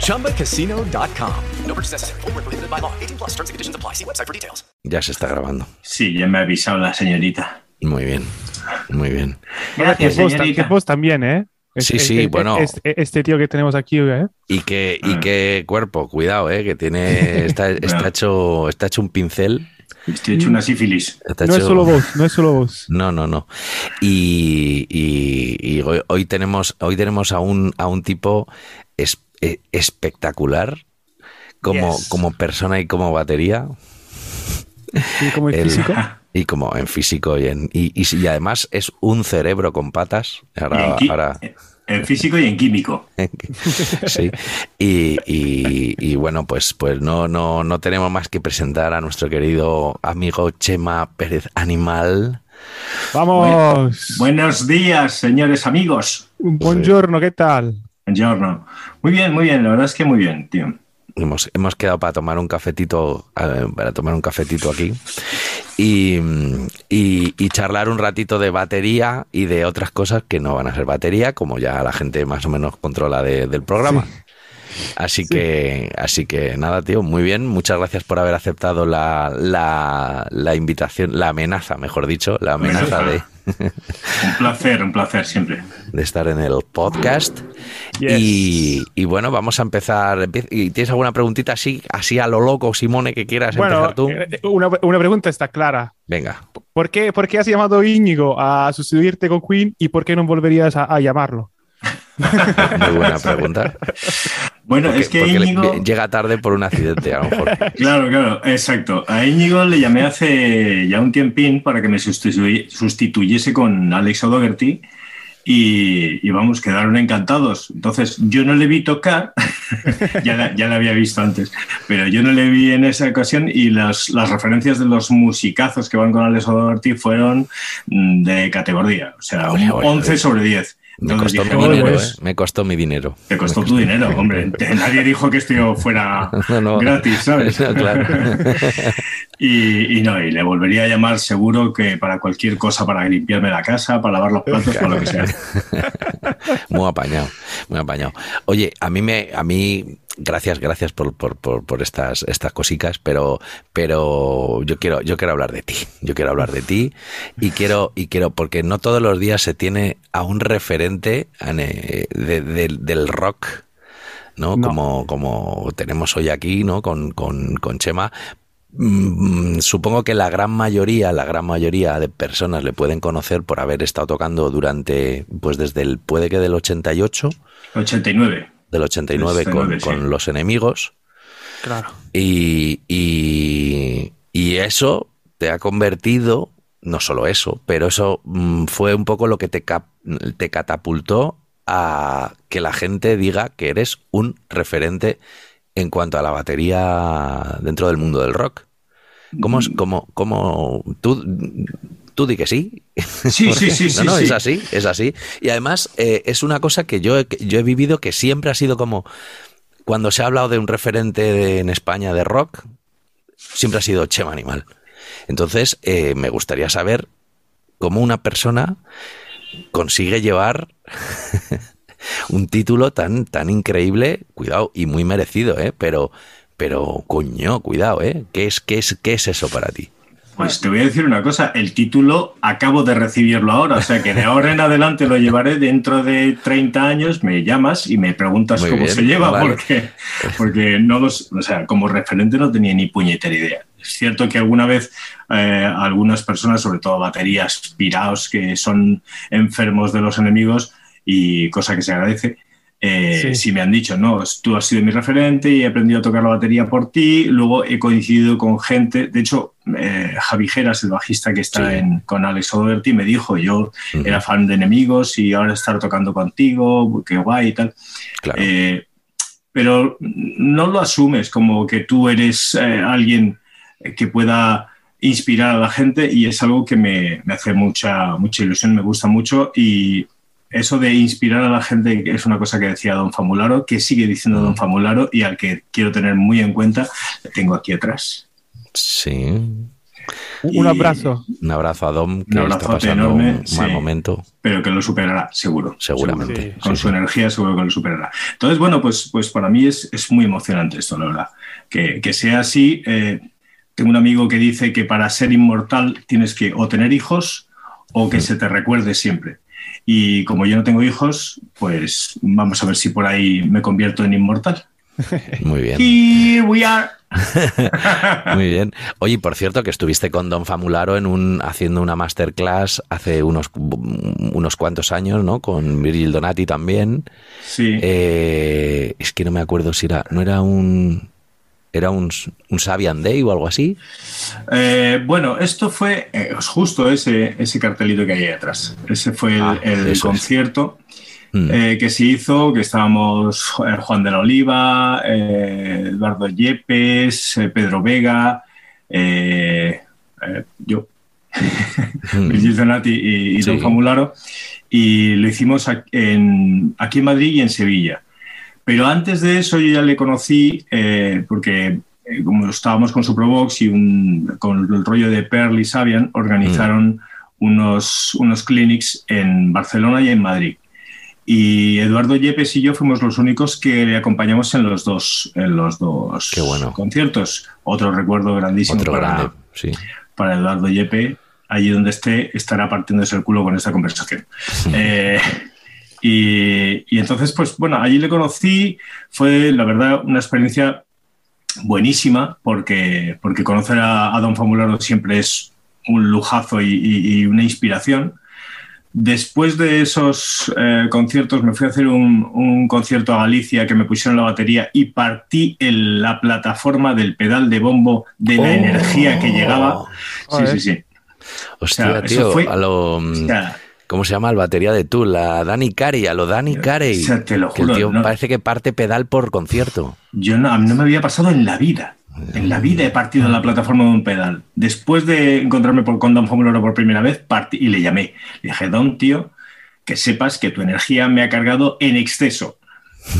ChumbaCasino.com. No purchase necessary. Forward, prohibited by law. 18 plus terms and conditions apply. See website for details. Ya se está grabando. Sí, ya me ha avisado la señorita. Muy bien. Muy bien. Gracias, vos, señorita. vos también, ¿eh? Sí, sí, bueno. Este, este tío que tenemos aquí, ¿eh? Y qué, y qué cuerpo, cuidado, ¿eh? Que tiene. Está, está, hecho, está hecho un pincel. Estoy hecho una sífilis. Está No es hecho- solo vos, no es solo vos. No, no, no. Y, y- y hoy, hoy tenemos, hoy tenemos a un, a un tipo es- eh, espectacular como, Yes. como persona y como batería. Sí, como El- físico. Y como en físico y en. Y, y, y además es un cerebro con patas. Y Ahora, en, ahora- en físico y en químico. sí. Y, y- y bueno, pues, pues no, no, no tenemos más que presentar a nuestro querido amigo Chema Pérez Animal. Vamos. Buenos días, señores amigos. Buongiorno, ¿qué tal? Buongiorno. Muy bien, muy bien. La verdad es que muy bien, tío. Hemos, hemos quedado para tomar un cafetito, eh, para tomar un cafetito aquí y, y- y charlar un ratito de batería y de otras cosas que no van a ser batería, como ya la gente más o menos controla de- del programa. Así que, así que nada, tío, muy bien. Muchas gracias por haber aceptado la, la, la invitación, la amenaza, mejor dicho, la amenaza de, Un placer, un placer siempre. de estar en el podcast. Yes. Y, y bueno, vamos a empezar. Empie- ¿Y ¿Tienes alguna preguntita así, así a lo loco, Simone, que quieras Bueno, empezar tú? eh, una, una pregunta está clara. Venga. ¿Por qué, ¿Por qué has llamado Íñigo a sustituirte con Queen y por qué no volverías a, a llamarlo? Muy buena pregunta. Bueno, Porque, es que Íñigo... llega tarde por un accidente, a lo mejor. Claro, claro, exacto. A Íñigo le llamé hace ya un tiempín para que me sustitu- sustituyese con Alex O'Doherty y, y vamos, quedaron encantados. Entonces, yo no le vi tocar, ya, la, ya la había visto antes, pero yo no le vi en esa ocasión y las, las referencias de los musicazos que van con Alex O'Doherty fueron mm, de categoría, o sea, un oye, 11 oye. sobre 10. Me costó dije, mi "Oye, dinero, pues, ¿eh? Me costó mi dinero. Te costó tu dinero, hombre. Nadie dijo que esto fuera No, no. gratis, ¿sabes? No, claro. y, y no, y le volvería a llamar seguro que para cualquier cosa, para limpiarme la casa, para lavar los platos, para lo que sea. Muy apañado, muy apañado. Oye, a mí me, a mí, gracias, gracias por, por, por, por estas, estas cositas, pero, pero yo quiero, yo quiero hablar de ti. Yo quiero hablar de ti y quiero, y quiero, porque no todos los días se tiene a un referente eh, de- de- del rock. ¿no? No. Como, como tenemos hoy aquí, ¿no? Con, con, con Chema. Mm, Supongo que la gran mayoría, la gran mayoría de personas le pueden conocer por haber estado tocando durante, pues desde el, puede que del 88, 89. Del 89 con, 89, sí. con Los Enemigos. Claro. Y, y, y eso te ha convertido, no solo eso, pero eso mm, fue un poco lo que te, cap- te catapultó a que la gente diga que eres un referente en cuanto a la batería dentro del mundo del rock. ¿Cómo, es- cómo, cómo tú, tú di que sí? Sí, sí, sí, sí, no, sí. es así, es así. Y además eh, es una cosa que yo, que yo he vivido que siempre ha sido como cuando se ha hablado de un referente de- en España de rock, siempre ha sido Chema Animal. Entonces, eh, me gustaría saber cómo una persona consigue llevar un título tan, tan increíble, cuidado, y muy merecido, ¿eh? Pero, pero, coño, cuidado, ¿eh? ¿Qué es, qué es, qué es eso para ti? Pues te voy a decir una cosa, el título acabo de recibirlo ahora, o sea que de ahora en adelante lo llevaré dentro de 30 años, me llamas y me preguntas Muy cómo bien, se lleva, vale. porque, porque no los, o sea, como referente no tenía ni puñetera idea. Es cierto que alguna vez eh, algunas personas, sobre todo baterías piraos, que son enfermos de los enemigos, y cosa que se agradece, eh, sí. me han dicho, no, tú has sido mi referente y he aprendido a tocar la batería por ti. Luego he coincidido con gente, de hecho, eh, Javi Geras, el bajista que está en, con Alex O'Doherty, me dijo, yo era fan de enemigos y ahora estar tocando contigo, qué guay y tal. Eh, pero no lo asumes como que tú eres eh, alguien que pueda inspirar a la gente y es algo que me, me hace mucha, mucha ilusión, me gusta mucho y eso de inspirar a la gente es una cosa que decía Don Famularo, que sigue diciendo Don Famularo y al que quiero tener muy en cuenta, le tengo aquí atrás. Sí. Un abrazo. Un abrazo a Dom, que Un está pasando enorme, un mal sí. momento. Pero que lo superará, seguro. Seguramente. Seguro. Con su energía seguro que lo superará. Entonces, bueno, pues, pues para mí es, es muy emocionante esto, la verdad. Que, que sea así. eh, tengo un amigo que dice que para ser inmortal tienes que o tener hijos o que se te recuerde siempre. Y como yo no tengo hijos, pues vamos a ver si por ahí me convierto en inmortal. Muy bien. Here we are. Muy bien. Oye, por cierto, que estuviste con Don Famularo en un, haciendo una masterclass hace unos, unos cuantos años, ¿no? Con Virgil Donati también. Sí. Eh, es que no me acuerdo si era, no era un, era un, un Sabian Day o algo así. Eh, bueno, esto fue eh, justo ese, ese cartelito que hay ahí atrás. Ese fue el, Ah, el concierto Mm. eh, que se hizo, que estábamos Juan de la Oliva, Eduardo Yepes, Pedro Vega, yo, Mm. Brigitte Donati y, y Don. Famularo, y lo hicimos en- aquí en Madrid y en Sevilla. Pero antes de eso yo ya le conocí eh, porque eh, como estábamos con Suprobox y un- con el rollo de Pearl y Sabian, organizaron unos, unos clinics en Barcelona y en Madrid. Y Eduardo Yepes y yo fuimos los únicos que le acompañamos en los dos, en los dos bueno. conciertos. Otro recuerdo grandísimo Otro para, grande, sí. para Eduardo Yepe. Allí donde esté, estará partiéndose el culo con esta conversación. Eh, y, y entonces, pues bueno, allí le conocí. Fue, la verdad, una experiencia buenísima porque, porque conocer a, a Don Famularo siempre es un lujazo y, y- y una inspiración. Después de esos eh, conciertos me fui a hacer un, un concierto a Galicia que me pusieron la batería y partí en la plataforma del pedal de bombo de la Oh. energía que llegaba. Sí, sí, sí. Hostia, O sea, eso tío, fue- a lo... O sea, ¿Cómo se llama el batería de Tool? A Danny Carey, a lo Danny Carey. o sea, te lo que el juro, tío no- parece que parte pedal por concierto. Yo no, a mí no me había pasado en la vida. En la vida he partido en la plataforma de un pedal. Después de encontrarme por, con Don Famularo por primera vez, partí y le llamé. Le dije, Don, tío, que sepas que tu energía me ha cargado en exceso.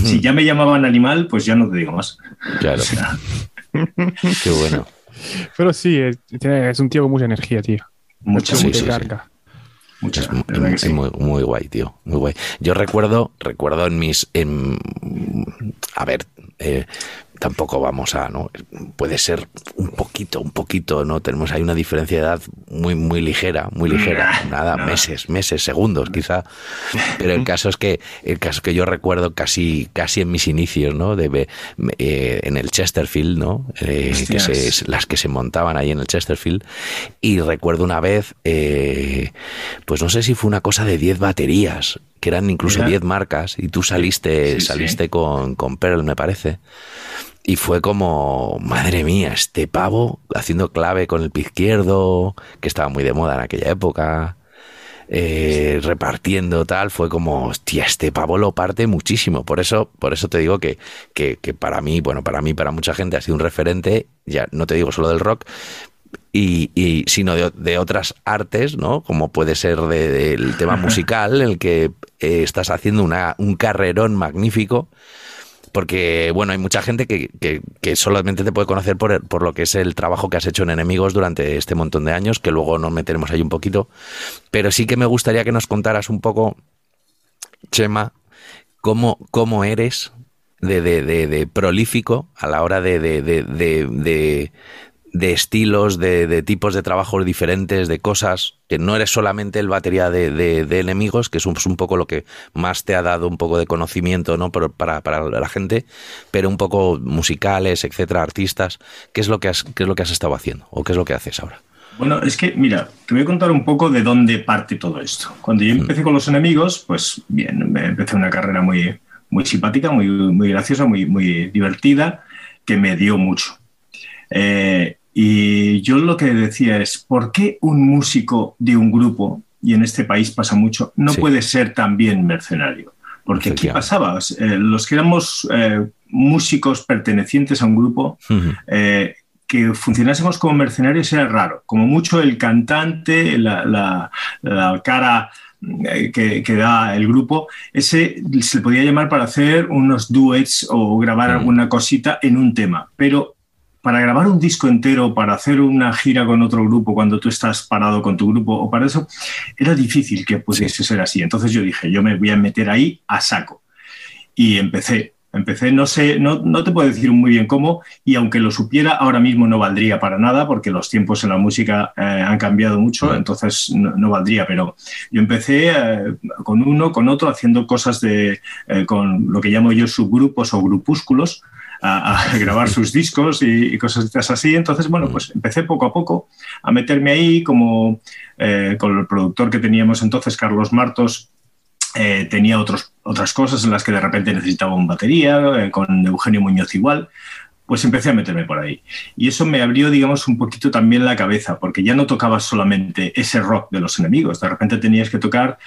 Si ya me llamaban animal, pues ya no te digo más. Claro. O sea, Qué bueno. Pero sí, es, un tío con mucha energía, tío. Mucha sí, sí. carga. Mucha. Es sí. muy guay, tío. Muy guay. Yo recuerdo, recuerdo en mis. en- a ver, eh, tampoco vamos a, ¿no? Puede ser un poquito, un poquito, ¿no? Tenemos ahí una diferencia de edad muy, muy ligera, muy ligera. Nada, meses, meses, segundos, quizá. Pero el caso es que, el caso es que yo recuerdo casi, casi en mis inicios, ¿no? De, eh, en el Chesterfield, ¿no? Eh, que se, las que se montaban ahí en el Chesterfield. Y recuerdo una vez, eh, pues no sé si fue una cosa de 10 baterías, que eran incluso Mira. 10 marcas, y tú saliste, Sí, sí. saliste Con, con Pearl, me parece. Y fue como, madre mía, este pavo haciendo clave con el pie izquierdo, que estaba muy de moda en aquella época, eh, repartiendo tal, fue como, hostia, este pavo lo parte muchísimo. Por eso, por eso te digo que, que, que para mí, bueno, para mí, para mucha gente ha sido un referente, ya no te digo solo del rock, y, y sino de, de otras artes, ¿no? Como puede ser de- del tema musical, en el que eh, estás haciendo una, un carrerón magnífico. Porque, bueno, hay mucha gente que, que- solamente te puede conocer por, por lo que es el trabajo que has hecho en Enemigos durante este montón de años, que luego nos meteremos ahí un poquito. Pero sí que me gustaría que nos contaras un poco, Chema, cómo, cómo eres de, de- de- de prolífico a la hora de, de- estilos, de, de tipos de trabajos diferentes, de cosas, que no eres solamente el batería de, de- de enemigos, que es un, es un poco lo que más te ha dado un poco de conocimiento ¿no? Pero para, para la gente, pero un poco musicales, etcétera, artistas. ¿Qué es, lo que has, ¿Qué es lo que has estado haciendo? ¿O qué es lo que haces ahora? Bueno, es que, mira, te voy a contar un poco de dónde parte todo esto. Cuando yo empecé con los enemigos, pues bien, me empecé una carrera muy, muy simpática, muy, muy graciosa, muy, muy divertida, que me dio mucho. Eh, y yo lo que decía es, ¿por qué un músico de un grupo, y en este país pasa mucho, no Sí. puede ser también mercenario? Porque aquí pasaba, eh, los que éramos eh, músicos pertenecientes a un grupo, eh, que funcionásemos como mercenarios era raro. Como mucho el cantante, la, la- la cara que, que da el grupo, ese se le podía llamar para hacer unos duets o grabar alguna cosita en un tema. Pero para grabar un disco entero, para hacer una gira con otro grupo cuando tú estás parado con tu grupo o para eso, era difícil que pudiese ser así. Entonces yo dije, yo me voy a meter ahí a saco. Y empecé. Empecé, no sé, no, no te puedo decir muy bien cómo, y aunque lo supiera, ahora mismo no valdría para nada, porque los tiempos en la música eh, han cambiado mucho, entonces no, no valdría. Pero yo empecé eh, con uno, con otro, haciendo cosas de, eh, con lo que llamo yo subgrupos o grupúsculos, a, a grabar sus discos y, y cosas así. Entonces, bueno, pues empecé poco a poco a meterme ahí, como eh, con el productor que teníamos entonces, Carlos Martos, eh, tenía otros, otras cosas en las que de repente necesitaba un batería, eh, con Eugenio Muñoz igual, pues empecé a meterme por ahí. Y eso me abrió, digamos, un poquito también la cabeza, porque ya no tocabas solamente ese rock de los enemigos, de repente tenías que tocar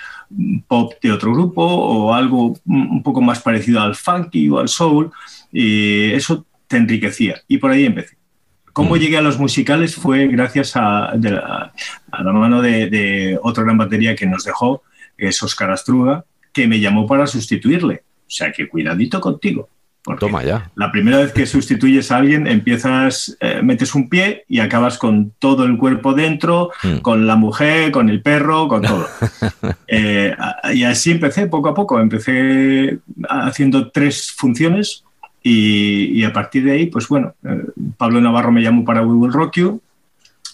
pop de otro grupo o algo un poco más parecido al funky o al soul, y eso te enriquecía. Y por ahí empecé. Cómo llegué a los musicales fue gracias a, de la, a la mano de, de otra gran batería que nos dejó, que es Oscar Astruga, que me llamó para sustituirle. O sea que cuidadito contigo. porque Toma ya. La primera vez que sustituyes a alguien, empiezas, eh, metes un pie y acabas con todo el cuerpo dentro, Mm. con la mujer, con el perro, con todo. Eh, y así empecé poco a poco. Empecé haciendo tres funciones y, y a partir de ahí, pues bueno, eh, Pablo Navarro me llamó para We Will Rock You,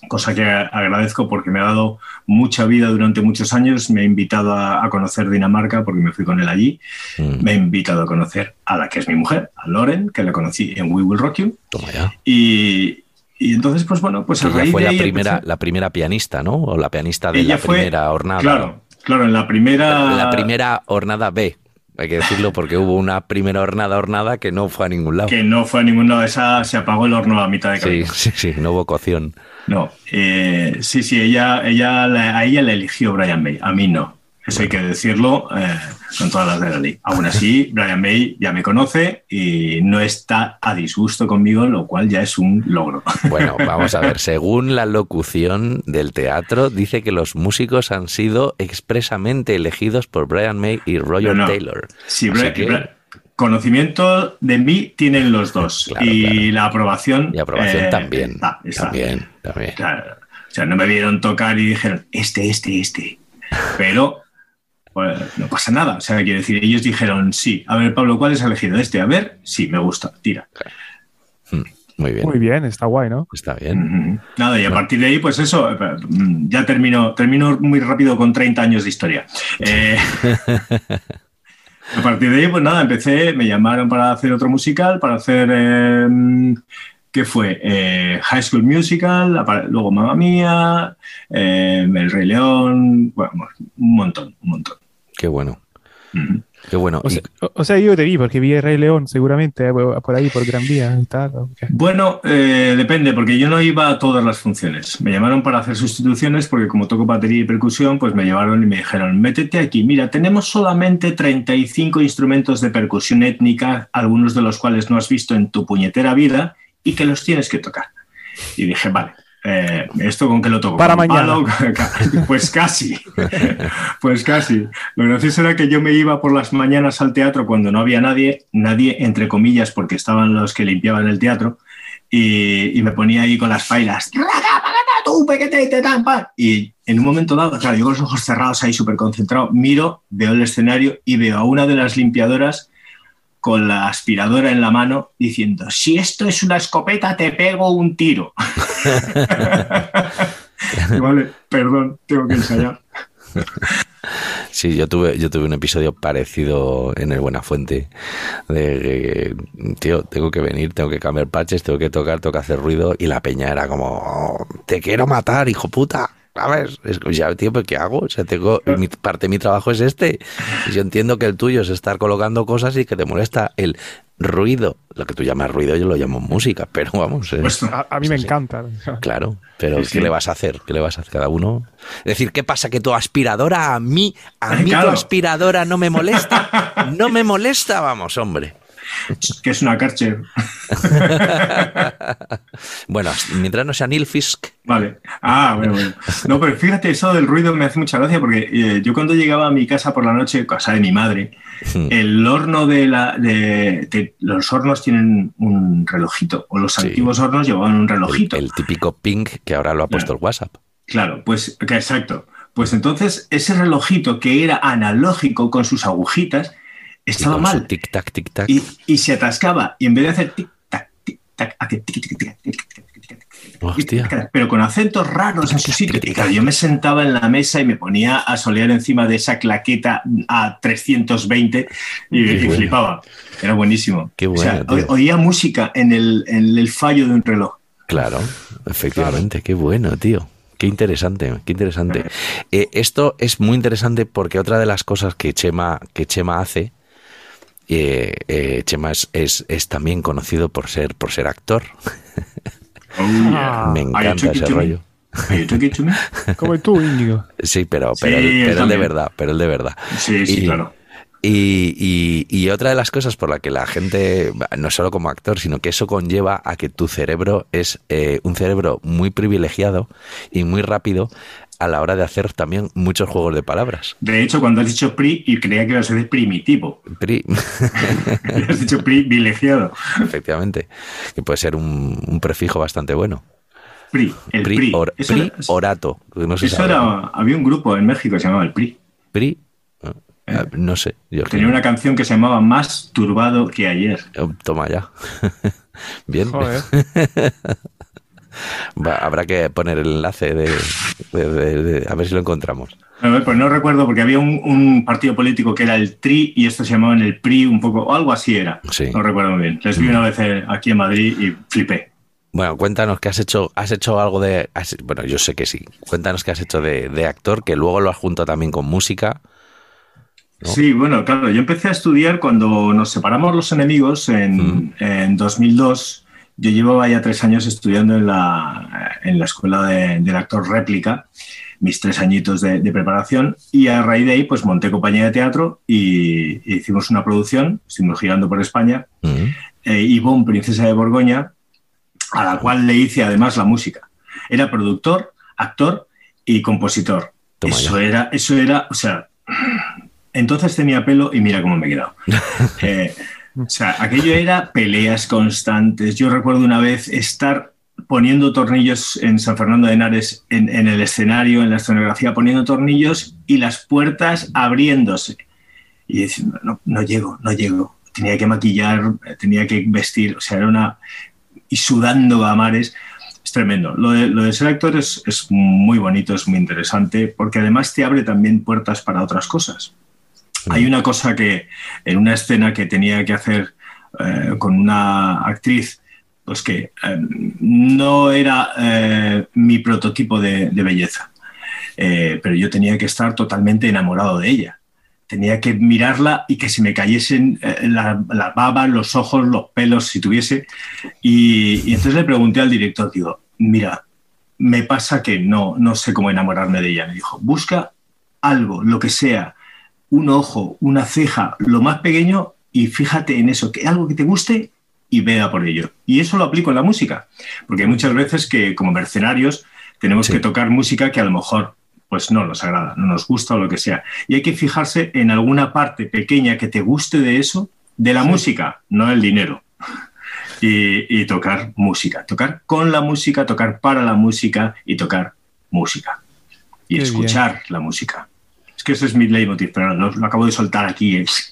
cosa que agradezco porque me ha dado mucha vida durante muchos años. Me ha invitado a, a conocer Dinamarca porque me fui con él allí. Mm, Me ha invitado a conocer a la que es mi mujer, a Loren, que la conocí en We Will Rock You. Toma ya. Y, y entonces, pues bueno, pues a ella raíz fue de la ahí primera, empecé- la primera pianista, ¿no? O la pianista de Ella la fue- primera jornada. Claro, claro, en la primera... La primera hornada B, hay que decirlo, porque hubo una primera hornada hornada que no fue a ningún lado. Que no fue a ningún lado, esa se apagó el horno a mitad de Sí, camino. sí, sí, no hubo cocción. No, eh, sí, sí, ella, ella, la- a ella le eligió Brian May, a mí no. Eso hay que decirlo eh, con todas las de la ley. Aún así, Brian May ya me conoce y no está a disgusto conmigo, lo cual ya es un logro. Bueno, vamos a ver, según la locución del teatro, dice que los músicos han sido expresamente elegidos por Brian May y Roger No, no. Taylor. Sí, que- Bra- conocimiento de mí tienen los dos Claro, y claro. la aprobación, y aprobación eh, también. está, está. También, también. Claro. O sea, no me vieron tocar y dijeron, este, este, este. Pero pues, no pasa nada. O sea, quiero decir, ellos dijeron, sí. A ver, Pablo, ¿cuál has elegido? Este. A ver, sí, me gusta. Tira. Muy bien. Muy bien, está guay, ¿no? Está bien. Nada, y a partir de ahí, pues eso, eh, mm, ya termino, termino muy rápido con 30 años de historia. Eh, a partir de ahí, pues nada, empecé, me llamaron para hacer otro musical, para hacer, eh, ¿qué fue? Eh, High School Musical, luego Mamma Mía, eh, El Rey León, bueno, un montón, un montón. Qué bueno. Qué bueno. O Y- sea, o- o sea, yo te vi porque vi el Rey León seguramente eh, por ahí, por Gran Vía y tal. Bueno, eh, depende, porque yo no iba a todas las funciones. Me llamaron para hacer sustituciones porque como toco batería y percusión, pues me llevaron y me dijeron, métete aquí, mira, tenemos solamente 35 instrumentos de percusión étnica, algunos de los cuales no has visto en tu puñetera vida y que los tienes que tocar. Y dije, vale. Eh, ¿Esto con qué lo toco? Para ¿Con mañana. Pues casi, pues casi. Lo gracioso era que yo me iba por las mañanas al teatro cuando no había nadie, nadie entre comillas, porque estaban los que limpiaban el teatro, y, y me ponía ahí con las pailas. Y en un momento dado, claro, yo con los ojos cerrados ahí súper concentrado, miro, veo el escenario y veo a una de las limpiadoras con la aspiradora en la mano diciendo, si esto es una escopeta, te pego un tiro. vale, perdón, tengo que ensayar. Sí, yo tuve, yo tuve un episodio parecido en el Buenafuente. De que, tío, tengo que venir, tengo que cambiar parches, tengo que tocar, tengo que hacer ruido. Y la peña era como, te quiero matar, hijo puta. ¿Sabes? Es ya, tío, ¿pero qué hago? O sea, tengo, mi, parte de mi trabajo es este. Y yo entiendo que el tuyo es estar colocando cosas y que te molesta el ruido. Lo que tú llamas ruido, yo lo llamo música, pero vamos. es- Pues, A, a mí me encanta. Claro, pero Sí, ¿qué le vas a hacer? ¿Qué le vas a hacer cada uno? Es decir, ¿qué pasa? ¿Que tu aspiradora a mí, a mí Claro. tu aspiradora no me molesta? No me molesta, vamos, hombre. Que es una Karcher. Bueno, mientras no sea Neil Fisk, Vale. Ah, bueno, bueno. No, pero fíjate, eso del ruido me hace mucha gracia porque eh, yo cuando llegaba a mi casa por la noche, casa de mi madre, Hmm. el horno de la. De, de- los hornos tienen un relojito, o los Sí. antiguos hornos llevaban un el, relojito. el típico ping que ahora lo ha puesto Claro. el WhatsApp. Claro, pues que exacto. Pues entonces ese relojito que era analógico con sus agujitas estaba mal. Tic tac, tic tac. Y, se atascaba. Y en vez de hacer tic tac, tic tac, hace tic tic tic tic. Hostia. Pero con acentos raros en su sitio. Yo me sentaba en la mesa y me ponía a solear encima de esa claqueta a 320 y, flipaba. Era buenísimo. Qué bueno, o sea, oía música en el, en el, fallo de un reloj. Claro, efectivamente. Qué bueno, tío. Qué interesante, qué interesante. Eh, esto es muy interesante porque otra de las cosas que que Chema hace eh, eh, Chema es, es, es también conocido por ser, por ser actor. Oh, yeah. Me Are you encanta ese me? rollo. Me? Como tú, Íñigo. Sí, pero, Sí, pero, él él, pero de verdad, pero de verdad. Sí, sí, Y- claro. Y, y- y otra de las cosas por la que la gente, no solo como actor, sino que eso conlleva a que tu cerebro es eh, un cerebro muy privilegiado y muy rápido a la hora de hacer también muchos juegos de palabras. De hecho, cuando has dicho pri, y creía que ibas a decir primitivo. Pri, has dicho privilegiado. efectivamente, que puede ser un, un prefijo bastante bueno. Pri, el Pri, pri. or- Eso pri era- orato. No Eso era, había un grupo en México que se llamaba el PRI. Pri, eh, no sé. Yo Tenía una canción que se llamaba Más turbado que ayer. Eh, Toma ya. Bien. Joder. Va, habrá que poner el enlace de, de- de- de- a ver si lo encontramos. Pues no recuerdo porque había un, un partido político que era el TRI y estos se llamaban el PRI un poco, o algo así era. Sí. No recuerdo muy bien. Les vi una vez eh, aquí en Madrid y flipé. Bueno, cuéntanos que has hecho, has hecho algo de, has- bueno, yo sé que sí. Cuéntanos que has hecho de, de actor, que luego lo has juntado también con música. ¿no? Sí, bueno, claro, yo empecé a estudiar cuando nos separamos los enemigos en, en 2002. Yo llevaba ya tres años estudiando en la, en la escuela de- del actor réplica, mis tres añitos de, de preparación, y a raíz de ahí pues monté compañía de teatro y, y hicimos una producción, estuvimos girando por España, Mm. eh, Yvonne, princesa de Borgoña, a la cual le hice además la música. Era productor, actor y compositor. Toma eso ya. era, eso era, o sea, entonces tenía pelo y mira cómo me he quedado. Eh, o sea, aquello era peleas constantes. Yo recuerdo una vez estar poniendo tornillos en San Fernando de Henares, en, el escenario, en la escenografía, poniendo tornillos y las puertas abriéndose. Y diciendo, no, no llego, no llego. Tenía que maquillar, tenía que vestir, o sea, era una... y sudando a mares. Es tremendo. Lo de, lo de ser actor es, es muy bonito, es muy interesante, porque además te abre también puertas para otras cosas. Hay una cosa que en una escena que tenía que hacer eh, con una actriz, pues que eh, no era eh, mi prototipo de, de belleza, Eh, pero yo tenía que estar totalmente enamorado de ella. Tenía que mirarla y que se me cayesen eh, la, la baba, los ojos, los pelos, si tuviese. Y, y entonces le pregunté al director, digo, mira, me pasa que no, no sé cómo enamorarme de ella. Me dijo, busca algo, lo que sea, un ojo, una ceja, lo más pequeño y fíjate en eso, que algo que te guste y vea por ello. Y eso lo aplico en la música, porque hay muchas veces que como mercenarios tenemos Sí. que tocar música que a lo mejor pues no nos agrada, no nos gusta o lo que sea. Y hay que fijarse en alguna parte pequeña que te guste de eso, de la música, no el dinero. Y, y tocar música, tocar con la música, tocar para la música y tocar música. Y Qué escuchar la música. Es que ese es mi leitmotiv, pero lo, lo acabo de soltar aquí. Es-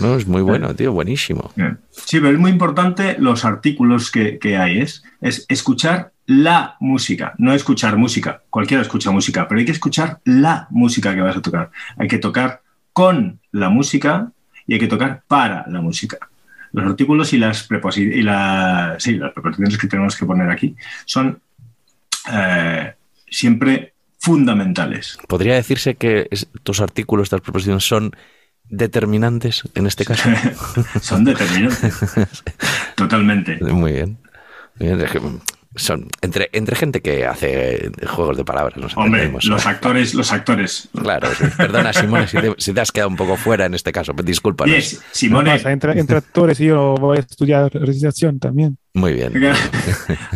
No, es muy bueno, tío, buenísimo. Sí, pero es muy importante los artículos que, que hay. Es, es escuchar la música, no escuchar música. Cualquiera escucha música, pero hay que escuchar la música que vas a tocar. Hay que tocar con la música y hay que tocar para la música. Los artículos y las, preposi- y la- sí, las preposiciones que tenemos que poner aquí son eh, siempre fundamentales. ¿Podría decirse que es- estos artículos, estas proposiciones son determinantes en este caso? Son determinantes. Totalmente. Muy bien. Muy bien, Son entre, entre gente que hace juegos de palabras, nos Hombre, entendemos. los actores, los actores. Claro, sí. perdona Simone si te, si te has quedado un poco fuera en este caso, discúlpanos. Yes, Simone. Entre, entre actores y yo voy a estudiar recitación también. Muy bien.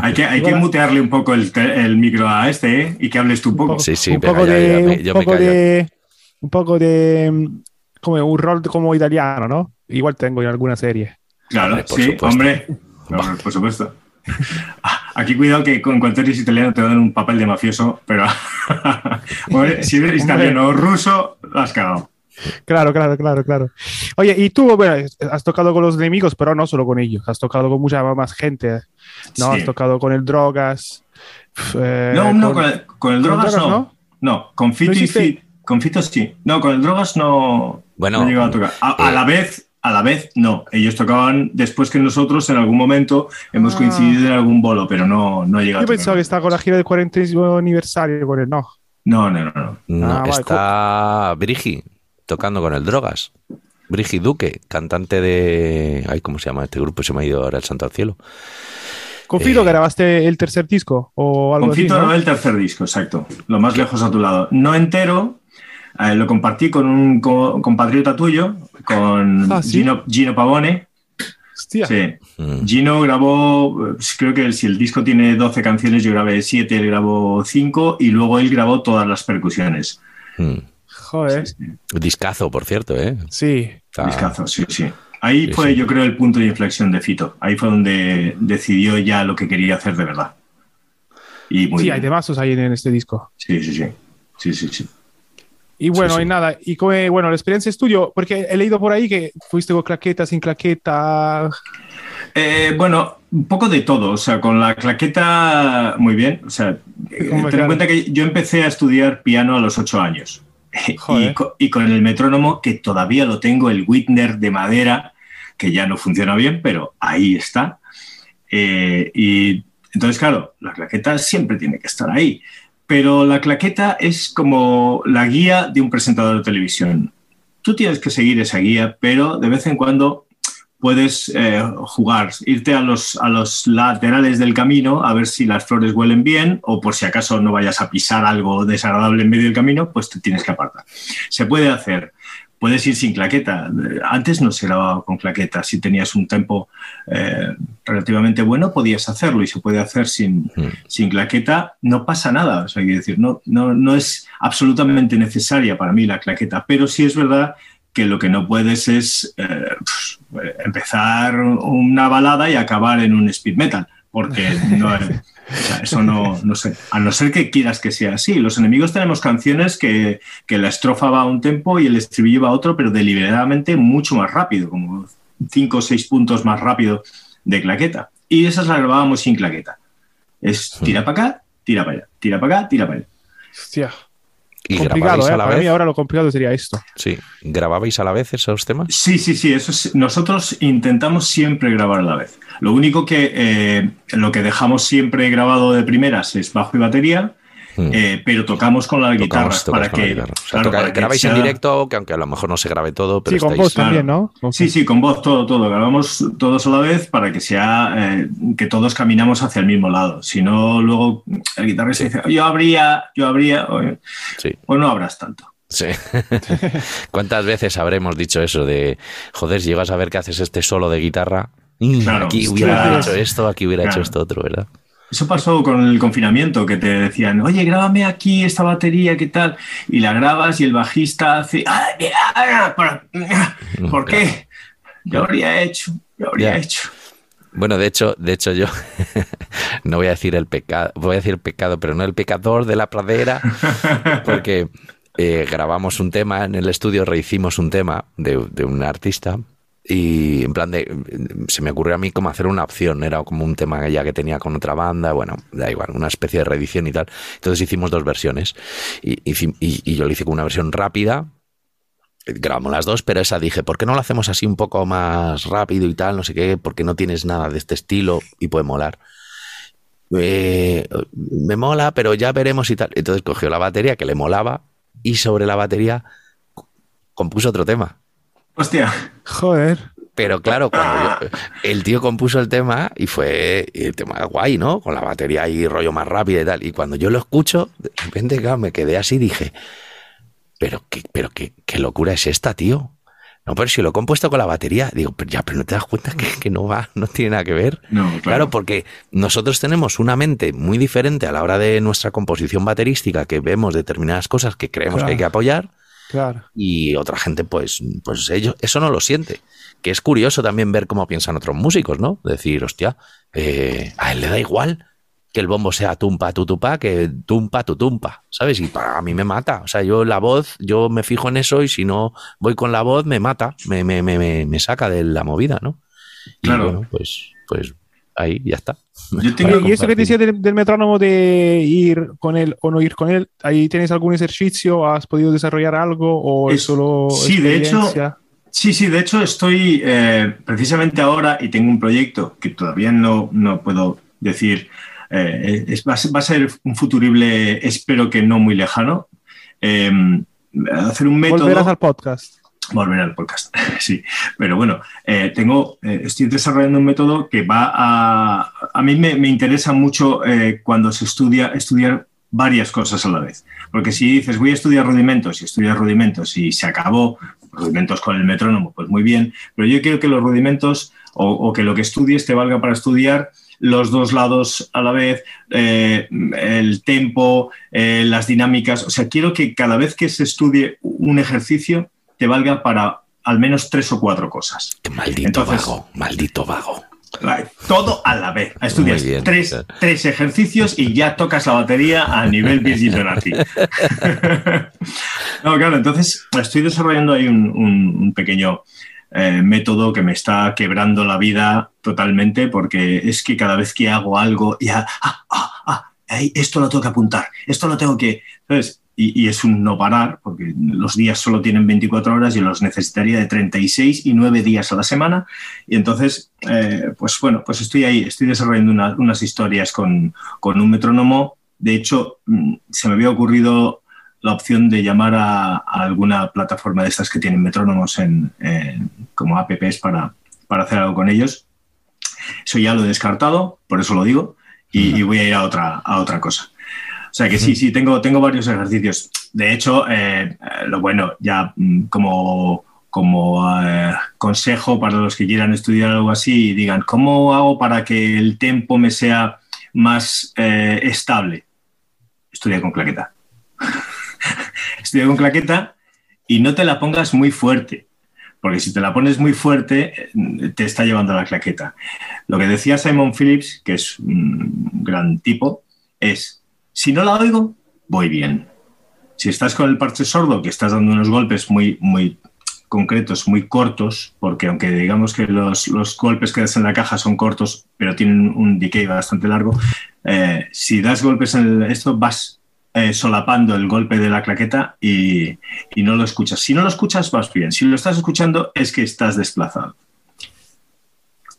hay que, hay que mutearle un poco el, el micro a este ¿eh? y que hables tú un poco. Sí, sí, un venga, poco ya, de, ya me- yo un me poco callo. de, un poco de, mm, como un rol como italiano, ¿no? Igual tengo en alguna serie. Claro, Hombre, sí, supuesto. hombre. Hombre, por supuesto. Aquí cuidado que con cuanto eres italiano te dan un papel de mafioso, pero si eres italiano o ruso, lo has cagado. Claro, claro, claro, claro. Oye, y tú, bueno, has tocado con los enemigos, pero no solo con ellos, has tocado con mucha más gente, ¿no? Sí. Has tocado con el Drogas. eh, No, no, con el, con el con drogas, drogas, no. ¿no? No, con Fito ¿No y hiciste? Fit. Con Fito sí. No, con el drogas no. Bueno, no he llegado a tocar. A, a eh, la vez, a la vez, no. Ellos tocaban después que nosotros en algún momento hemos Ah. coincidido en algún bolo, pero no, no he llegado Yo pensaba que estaba con la gira del 40 aniversario con él, no. No, no, no, no. No, Ah, vale, está Brigi tocando con el Drogas. Brigi Duque, cantante de. Ay, ¿cómo se llama este grupo? Se me ha ido ahora el santo al cielo. ¿Con Fito Eh, grabaste el tercer disco o algo Con así? ¿no? el tercer disco, exacto. Lo más lejos a tu lado. No entero, eh, lo compartí con un co- compatriota tuyo, con Ah, ¿sí? Gino, Gino Pavone. Hostia. Sí. Mm. Gino grabó, eh, creo que si el disco tiene 12 canciones, yo grabé 7, él grabó 5 y luego él grabó todas las percusiones. Mm. Joder. Discazo, por cierto, ¿eh? Sí. Está- Discazo, sí, sí. Ahí Sí, fue, sí. yo creo, el punto de inflexión de Fito. Ahí fue donde decidió ya lo que quería hacer de verdad. Y muy Sí, bien. hay demasios ahí en este disco. Sí, sí, sí. Sí, sí, sí. Y bueno, sí. y nada, y como, bueno, la experiencia estudio, porque he leído por ahí que fuiste con claqueta, sin claqueta. Eh, bueno, un poco de todo. O sea, con la claqueta, muy bien. O sea, eh, ten en cuenta que yo empecé a estudiar piano a los ocho años. Y con el metrónomo, que todavía lo tengo, el Whitner de madera, que ya no funciona bien, pero ahí está. Eh, y entonces, claro, la claqueta siempre tiene que estar ahí. Pero la claqueta es como la guía de un presentador de televisión. Tú tienes que seguir esa guía, pero de vez en cuando puedes eh, jugar, irte a los, a los laterales del camino a ver si las flores huelen bien o por si acaso no vayas a pisar algo desagradable en medio del camino, pues te tienes que apartar. Se puede hacer. Puedes ir sin claqueta. Eh, Antes no se grababa con claqueta. Si tenías un tempo eh, relativamente bueno, podías hacerlo y se puede hacer sin, Mm. sin claqueta. No pasa nada. O sea, quiero decir, no, no, no es absolutamente necesaria para mí la claqueta, pero sí es verdad que lo que no puedes es eh, pf, empezar una balada y acabar en un speed metal, porque no, es- o sea, eso no, no sé, a no ser que quieras que sea así. Los enemigos tenemos canciones que, que la estrofa va a un tempo y el estribillo va a otro, pero deliberadamente mucho más rápido, como cinco o seis puntos más rápido de claqueta. Y esas las grabábamos sin claqueta. Es tira para acá, tira para allá, tira para acá, tira para allá. Hostia. ¿Y complicado, ¿eh? a la Para mí vez? ahora lo complicado sería esto. Sí. ¿Grababais a la vez esos temas? Sí, sí, sí, eso es- nosotros intentamos siempre grabar a la vez. Lo único que eh, lo que dejamos siempre grabado de primeras es bajo y batería, Mm. eh, pero tocamos con la guitarra Tocamos- para con la que, guitarra. O sea, claro, toca- para que grabáis en directo, que aunque a lo mejor no se grabe todo, pero Sí, con estáis... vos también, Claro. ¿no? Con- Sí, sí, con voz todo, todo. Grabamos todos a la vez para que sea eh, que todos caminamos hacia el mismo lado. Si no, luego el guitarrista dice, yo habría, yo habría, o, Sí. o no habrás tanto. Sí. ¿Cuántas veces habremos dicho eso de, joder, si llegas a ver que haces este solo de guitarra, mm, Claro, aquí hubiera claro. hecho esto, aquí hubiera hecho esto otro, ¿verdad? Eso pasó con el confinamiento, que te decían, oye, grábame aquí esta batería, ¿qué tal? Y la grabas y el bajista hace, "Ay, mira, ¿por, ¿por qué? Yo habría hecho, yo habría hecho. Bueno, de hecho, de hecho yo no voy a decir el pecado, voy a decir pecado, pero no el pecador de la pradera, porque eh, grabamos un tema en el estudio, rehicimos un tema de, de un artista y en plan de se me ocurrió a mí como hacer una opción era como un tema ya que tenía con otra banda bueno da igual una especie de reedición y tal. Entonces hicimos dos versiones y, yo lo hice con una versión rápida grabamos las dos pero esa dije ¿por qué no lo hacemos así un poco más rápido y tal no sé qué porque no tienes nada de este estilo y puede molar Eh, me mola pero ya veremos y tal entonces cogió la batería que le molaba y sobre la batería compuso otro tema Hostia. Joder. pero claro, cuando yo- el tío compuso el tema y fue el tema guay, ¿no? Con la batería y rollo más rápido y tal. Y cuando yo lo escucho, de repente claro, me quedé así y dije, pero qué, pero qué, qué locura es esta, tío. No, pero si lo he compuesto con la batería, digo, pero ya, pero no te das cuenta que, que no va, no tiene nada que ver. No, claro. Claro, porque nosotros tenemos una mente muy diferente a la hora de nuestra composición baterística, que vemos determinadas cosas que creemos que hay que apoyar Claro. y otra gente pues pues ellos eso no lo siente. Que es curioso también ver cómo piensan otros músicos no decir hostia eh, a él le da igual que el bombo sea tumpa tutupa que tumpa tutumpa sabes y para a mí me mata. O sea yo la voz yo me fijo en eso y si no voy con la voz me mata me, me, me, me, me saca de la movida no y Claro. bueno pues pues ahí ya está Yo tengo Oye, y eso que te decía del, del metrónomo de ir con él o no ir con él, ¿ahí tienes algún ejercicio? ¿Has podido desarrollar algo o es, Es- solo sí, de hecho? Sí, sí, de hecho estoy eh, precisamente ahora y tengo un proyecto que todavía no, no puedo decir, eh, es- va, a ser, va a ser un futurible, espero que no muy lejano, eh, hacer un método... Volverás al podcast. Volver al podcast, sí. Pero bueno, eh, tengo, eh, estoy desarrollando un método que va a... A mí me, me interesa mucho eh, cuando se estudia, estudiar varias cosas a la vez. Porque si dices, voy a estudiar rudimentos y estudias rudimentos y se acabó, rudimentos con el metrónomo, pues muy bien. Pero yo quiero que los rudimentos o, que lo que estudies te valga para estudiar los dos lados a la vez, eh, el tempo, las dinámicas. O sea, quiero que cada vez que se estudie un ejercicio te valga para al menos tres o cuatro cosas. Qué maldito Entonces- vago maldito vago Todo a la vez. Estudias bien. tres, tres ejercicios y ya tocas la batería a nivel Virgil Donati. no, claro, entonces estoy desarrollando ahí un, un- un pequeño eh, método que me está quebrando la vida totalmente porque es que cada vez que hago algo, ya, ah, ah, ah, esto lo tengo que apuntar, esto lo tengo que... ¿sabes? Y, es un no parar, porque los días solo tienen 24 horas y los necesitaría de 36 y 9 días a la semana. Y entonces, eh, pues bueno, pues estoy ahí, estoy desarrollando una- unas historias con, con un metrónomo. De hecho, mm, se me había ocurrido la opción de llamar a, alguna plataforma de estas que tienen metrónomos en, en- como apps para, para hacer algo con ellos. Eso ya lo he descartado, por eso lo digo, y, y voy a ir a otra, a otra cosa. O sea que sí, sí, tengo, tengo varios ejercicios. De hecho, eh, eh, lo bueno, ya mm, como, como eh, consejo para los que quieran estudiar algo así y digan, ¿cómo hago para que el tempo me sea más eh, estable? Estudia con claqueta. Estudia con claqueta y no te la pongas muy fuerte, porque si te la pones muy fuerte, te está llevando la claqueta. Lo que decía Simon Phillips, que es un gran tipo, es, si no la oigo, voy bien. Si estás con el parche sordo, que estás dando unos golpes muy, muy concretos, muy cortos, porque aunque digamos que los, los golpes que das en la caja son cortos, pero tienen un decay bastante largo, eh, si das golpes en el- esto, vas eh, solapando el golpe de la claqueta y, y no lo escuchas. Si no lo escuchas, vas bien. Si lo estás escuchando, es que estás desplazado.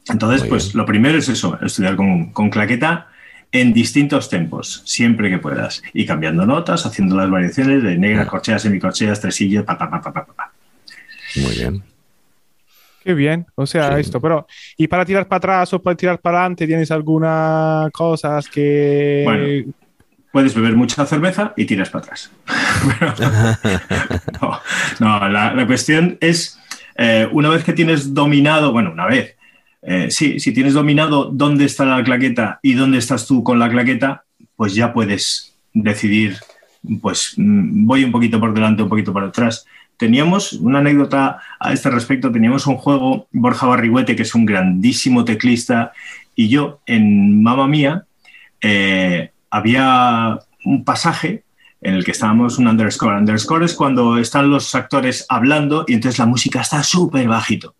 Entonces, pues lo primero es eso, estudiar con, con claqueta en distintos tempos, siempre que puedas. Y cambiando notas, haciendo las variaciones de negras, corcheas, semicorcheas, tresillos, pa, pa, pa, pa, pa, pa, muy bien Qué bien. O sea, Sí. esto, pero ¿y para tirar para atrás o para tirar para adelante tienes alguna cosas que Bueno. Puedes beber mucha cerveza y tiras para atrás. no, no, la, la cuestión es, eh, una vez que tienes dominado, bueno, una vez, eh, sí, si tienes dominado dónde está la claqueta y dónde estás tú con la claqueta, pues ya puedes decidir, pues mm, voy un poquito por delante, un poquito por detrás. Teníamos una anécdota a este respecto, teníamos un juego, Borja Barrigüete, que es un grandísimo teclista, y yo en Mamma Mía eh, había un pasaje en el que estábamos un underscore. Underscore es cuando están los actores hablando y entonces la música está súper bajito.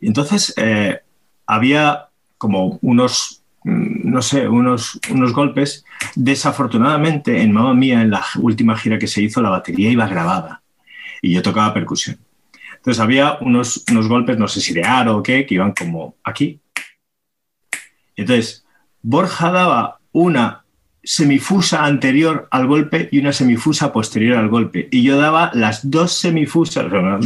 Entonces eh, había como unos, mm, no sé, unos, unos golpes. Desafortunadamente, en Mamma Mía, en la última gira que se hizo, la batería iba grabada y yo tocaba percusión. Entonces había unos, unos golpes, no sé si de aro o qué, que iban como aquí. Entonces, Borja daba una semifusa anterior al golpe y una semifusa posterior al golpe. Y yo daba las dos semifusas, una,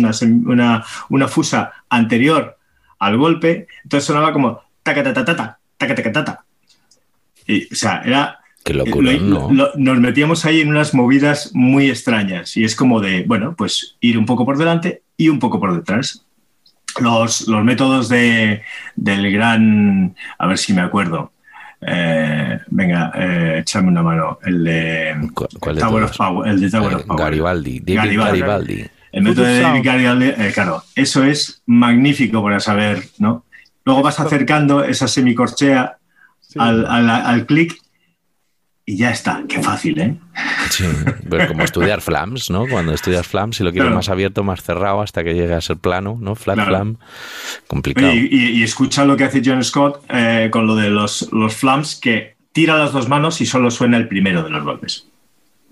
una, una fusa anterior al golpe, entonces sonaba como taca ta ta ta ta, taca taca ta ta. Y, o sea, era Qué locura, lo- ¿no? lo- nos metíamos ahí en unas movidas muy extrañas y es como de, bueno, pues ir un poco por delante y un poco por detrás. Los, los métodos de, del gran, a ver si me acuerdo. Eh, venga, eh, échame una mano. El de ¿Cu- cuál de Tower of Power. El de Tower Eh, of Power. Garibaldi, David Garibaldi. Garibaldi. El método de David. Garibaldi, eh, claro, eso es magnífico para saber, ¿no? Luego vas acercando esa semicorchea Sí. al, al, al clic y ya está. Qué fácil, ¿eh? Sí, pues como estudiar flams, ¿no? Cuando estudias flams, si lo quieres Claro. más abierto, más cerrado, hasta que llegue a ser plano, ¿no? Flat Claro. flam, complicado. Oye, y, y escucha lo que hace John Scott eh, con lo de los, los flams, que tira las dos manos y solo suena el primero de los golpes.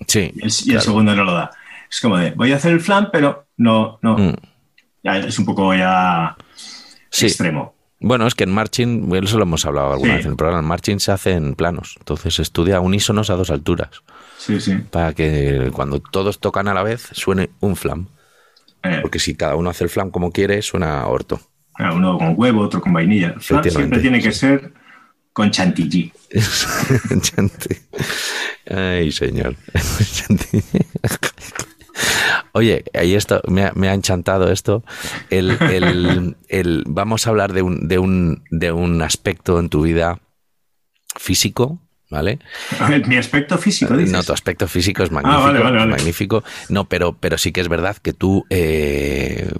Sí, Y el, y el claro. segundo no lo da. Es como de, voy a hacer el flam, pero no, no. Mm, Ya es un poco ya sí. extremo. Bueno, es que en marching, eso lo hemos hablado alguna Sí. vez en el programa, en marching se hace en planos, entonces estudia unísonos a dos alturas, Sí, sí. para que cuando todos tocan a la vez suene un flam, Eh, porque si cada uno hace el flam como quiere, suena orto. uno con huevo, otro con vainilla. Flam siempre tiene que ser con chantilly. Chanti. Ay, señor. Chanti. Oye, ahí esto, me ha, me ha enchantado esto. El, el- el- vamos a hablar de un, de, un, de un aspecto en tu vida físico, ¿vale? A ver, Mi aspecto físico, dices. No, tu aspecto físico es magnífico. Ah, vale, vale, vale. magnífico. No, pero, pero sí que es verdad que tú, eh,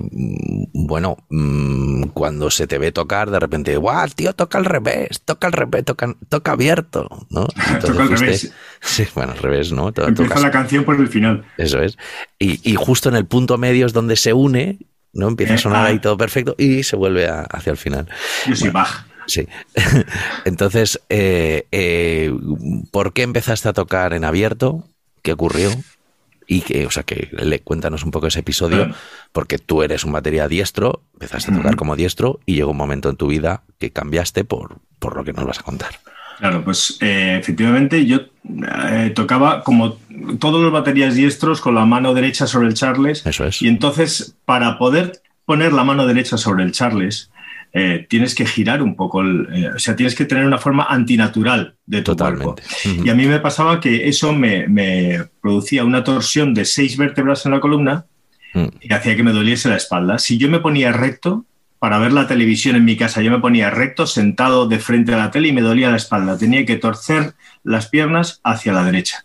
bueno, mm, cuando se te ve tocar, de repente, ¡guau, tío, toca al revés! Toca al revés, toca, toca abierto, ¿no? Entonces Toca al fuiste- revés. Sí, bueno, al revés, ¿no? Empieza la canción por el final. Eso es. Y, y justo en el punto medio es donde se une, ¿no? Empieza a Eh, sonar ah. ahí todo perfecto y se vuelve a- hacia el final. Yo soy Bach. Sí. Entonces, eh, eh, ¿por qué empezaste a tocar en abierto? ¿Qué ocurrió? Y que, o sea, que le cuéntanos un poco ese episodio, porque tú eres un batería diestro, empezaste a tocar como diestro y llegó un momento en tu vida que cambiaste por, por lo que nos vas a contar. Claro, pues eh, efectivamente yo eh, tocaba como todos los baterías diestros con la mano derecha sobre el charles. Eso es. Y entonces, para poder poner la mano derecha sobre el charles, eh, tienes que girar un poco, el, eh, o sea, tienes que tener una forma antinatural de tu Totalmente. cuerpo. Y a mí me pasaba que eso me, me producía una torsión de seis vértebras en la columna Mm. y hacía que me doliese la espalda. Si yo me ponía recto para ver la televisión en mi casa, yo me ponía recto, sentado de frente a la tele y me dolía la espalda. Tenía que torcer las piernas hacia la derecha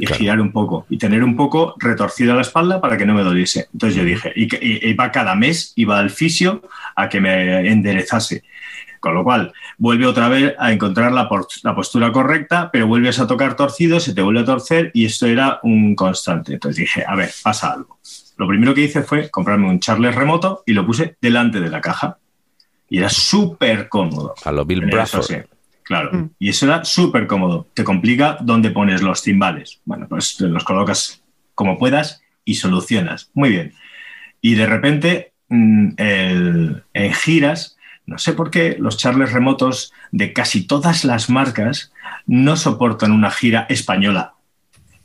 y Claro. girar un poco y tener un poco retorcida la espalda para que no me doliese. Entonces yo dije, y, iba cada mes, iba al fisio a que me enderezase. Con lo cual, vuelve otra vez a encontrar la, la postura correcta, pero vuelves a tocar torcido, se te vuelve a torcer y esto era un constante. Entonces dije, a ver, pasa algo. Lo primero que hice fue comprarme un charles remoto y lo puse delante de la caja. Y era súper cómodo. A lo Bill Eso Bradford. Claro. Y eso era súper cómodo. Te complica dónde pones los timbales. Bueno, pues los colocas como puedas y solucionas. Muy bien. Y de repente, mm, el- en giras, no sé por qué, los charles remotos de casi todas las marcas no soportan una gira española.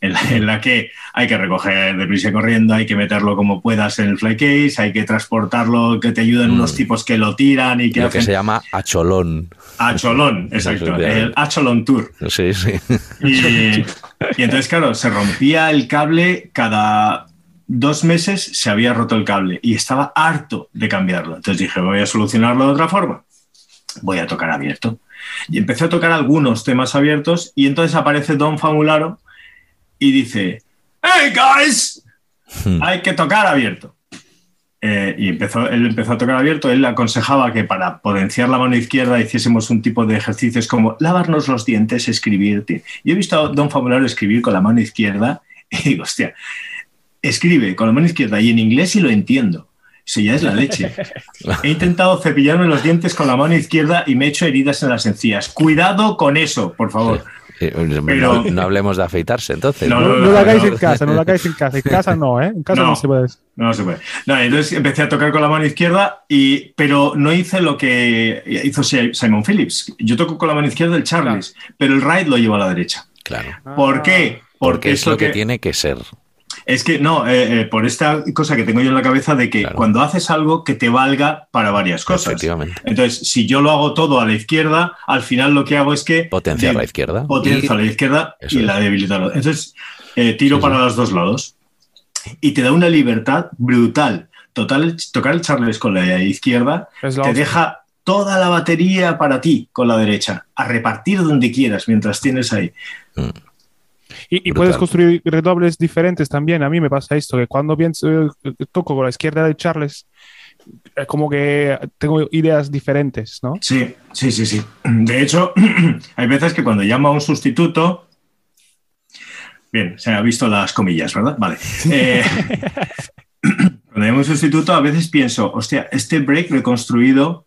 En la, en la que hay que recoger deprisa corriendo, hay que meterlo como puedas en el fly case, hay que transportarlo, que te ayuden unos Mm. tipos que lo tiran y que Lo que se llama acholón. Acholón, exacto, el Acholón Tour. Sí, sí. Y, y entonces, claro, se rompía el cable cada dos meses, se había roto el cable y estaba harto de cambiarlo. Entonces dije, voy a solucionarlo de otra forma. Voy a tocar abierto. Y empecé a tocar algunos temas abiertos y entonces aparece Don Famularo y dice, ¡Hey, guys! Hmm. Hay que tocar abierto. Eh, y empezó, él empezó a tocar abierto. Él aconsejaba que para potenciar la mano izquierda hiciésemos un tipo de ejercicios como lavarnos los dientes, escribir. Yo he visto a Don Famularo escribir con la mano izquierda Y digo, hostia, escribe con la mano izquierda y en inglés y lo entiendo. Eso ya es la leche. He intentado cepillarme los dientes con la mano izquierda y me he hecho heridas en las encías. Cuidado con eso, por favor. Pero- no, no hablemos de afeitarse, entonces. No, No, no, no lo hagáis no. en casa, no lo hagáis en casa. En casa no, ¿eh? En casa no, No. se puede. No se puede. No, entonces empecé a tocar con la mano izquierda, y, pero no hice lo que hizo Simon Phillips. Yo toco con la mano izquierda el Charles, pero el ride lo llevo a la derecha. Claro. ¿Por qué? Porque es lo lo que tiene que ser. Es que no, eh, eh, por esta cosa que tengo yo en la cabeza de que Claro. cuando haces algo que te valga para varias cosas. Efectivamente. Entonces, si yo lo hago todo a la izquierda, al final lo que hago es que Potenciar de- la izquierda. Potencio a Y- la izquierda Eso y es. la debilito a la Entonces, eh, tiro Sí, para sí. los dos lados. Y te da una libertad brutal. Total, tocar el Charles con la izquierda Es la te deja toda la batería para ti con la derecha, a repartir donde quieras mientras tienes ahí. Y, puedes construir redobles diferentes también. A mí me pasa esto, que cuando pienso, eh, toco con la izquierda de Charles, es como que tengo ideas diferentes, ¿no? Sí, sí, sí, sí. De hecho, hay veces que cuando llamo a un sustituto. Bien, se han visto las comillas, ¿verdad? Vale. Eh, cuando llamo a un sustituto, a veces pienso, hostia, este break lo he construido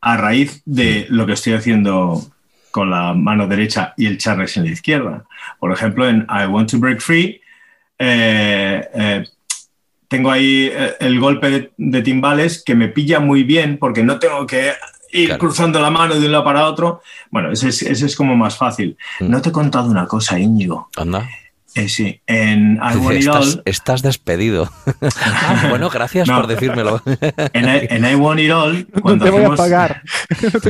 a raíz de lo que estoy haciendo con la mano derecha y el Charles en la izquierda. Por ejemplo, en I Want to Break Free, eh, eh, tengo ahí eh, el golpe de, de timbales que me pilla muy bien porque no tengo que ir Claro. cruzando la mano de un lado para otro. Bueno, ese es, ese es como más fácil. Mm. No te he contado una cosa, Íñigo. Anda. Eh, sí, en I Want It Estás, All, estás despedido. Ah, bueno, gracias No. por decírmelo. en I, en I Want It All, No cuando te voy a hacemos- pagar.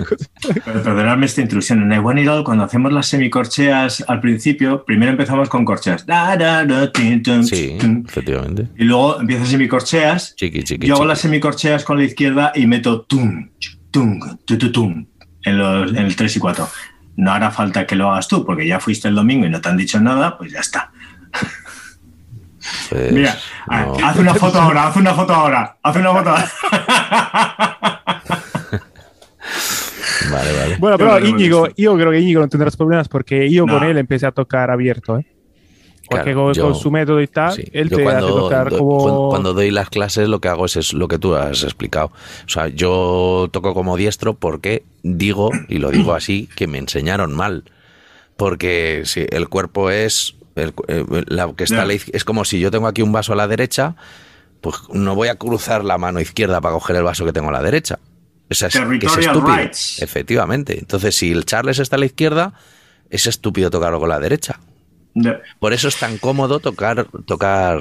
Pero Perdonadme esta intrusión. En I Want It All, cuando hacemos las semicorcheas al principio, primero empezamos con corcheas. Da, da, da, tin, tum, Sí, tum. efectivamente. Y luego empiezas semicorcheas. Chiqui, chiqui, Yo hago chiqui. las semicorcheas con la izquierda y meto tum, tum, tu, tu, tum en, los, en el 3 y 4. No hará falta que lo hagas tú, porque ya fuiste el domingo y no te han dicho nada, pues ya está. Pues, Mira, no. haz una foto ahora, haz una foto ahora, haz una foto ahora. Vale, vale. Bueno, pero Íñigo, yo creo que Íñigo no tendrás problemas porque yo No. con él empecé a tocar abierto, ¿eh? Porque Claro, con, yo- con su método y tal, Sí, él yo te hace cuando, tocar do- como... cuando, cuando doy las clases lo que hago es, es lo que tú has explicado. O sea, yo toco como diestro porque digo, y lo digo así, que me enseñaron mal. Porque si el cuerpo es... el cu- eh, la que está a la es como si yo tengo aquí un vaso a la derecha, pues no voy a cruzar la mano izquierda para coger el vaso que tengo a la derecha. O sea, es, que es estúpido. rights. Efectivamente. Entonces, si el Charles está a la izquierda, es estúpido tocarlo con la derecha. Por eso es tan cómodo tocar, tocar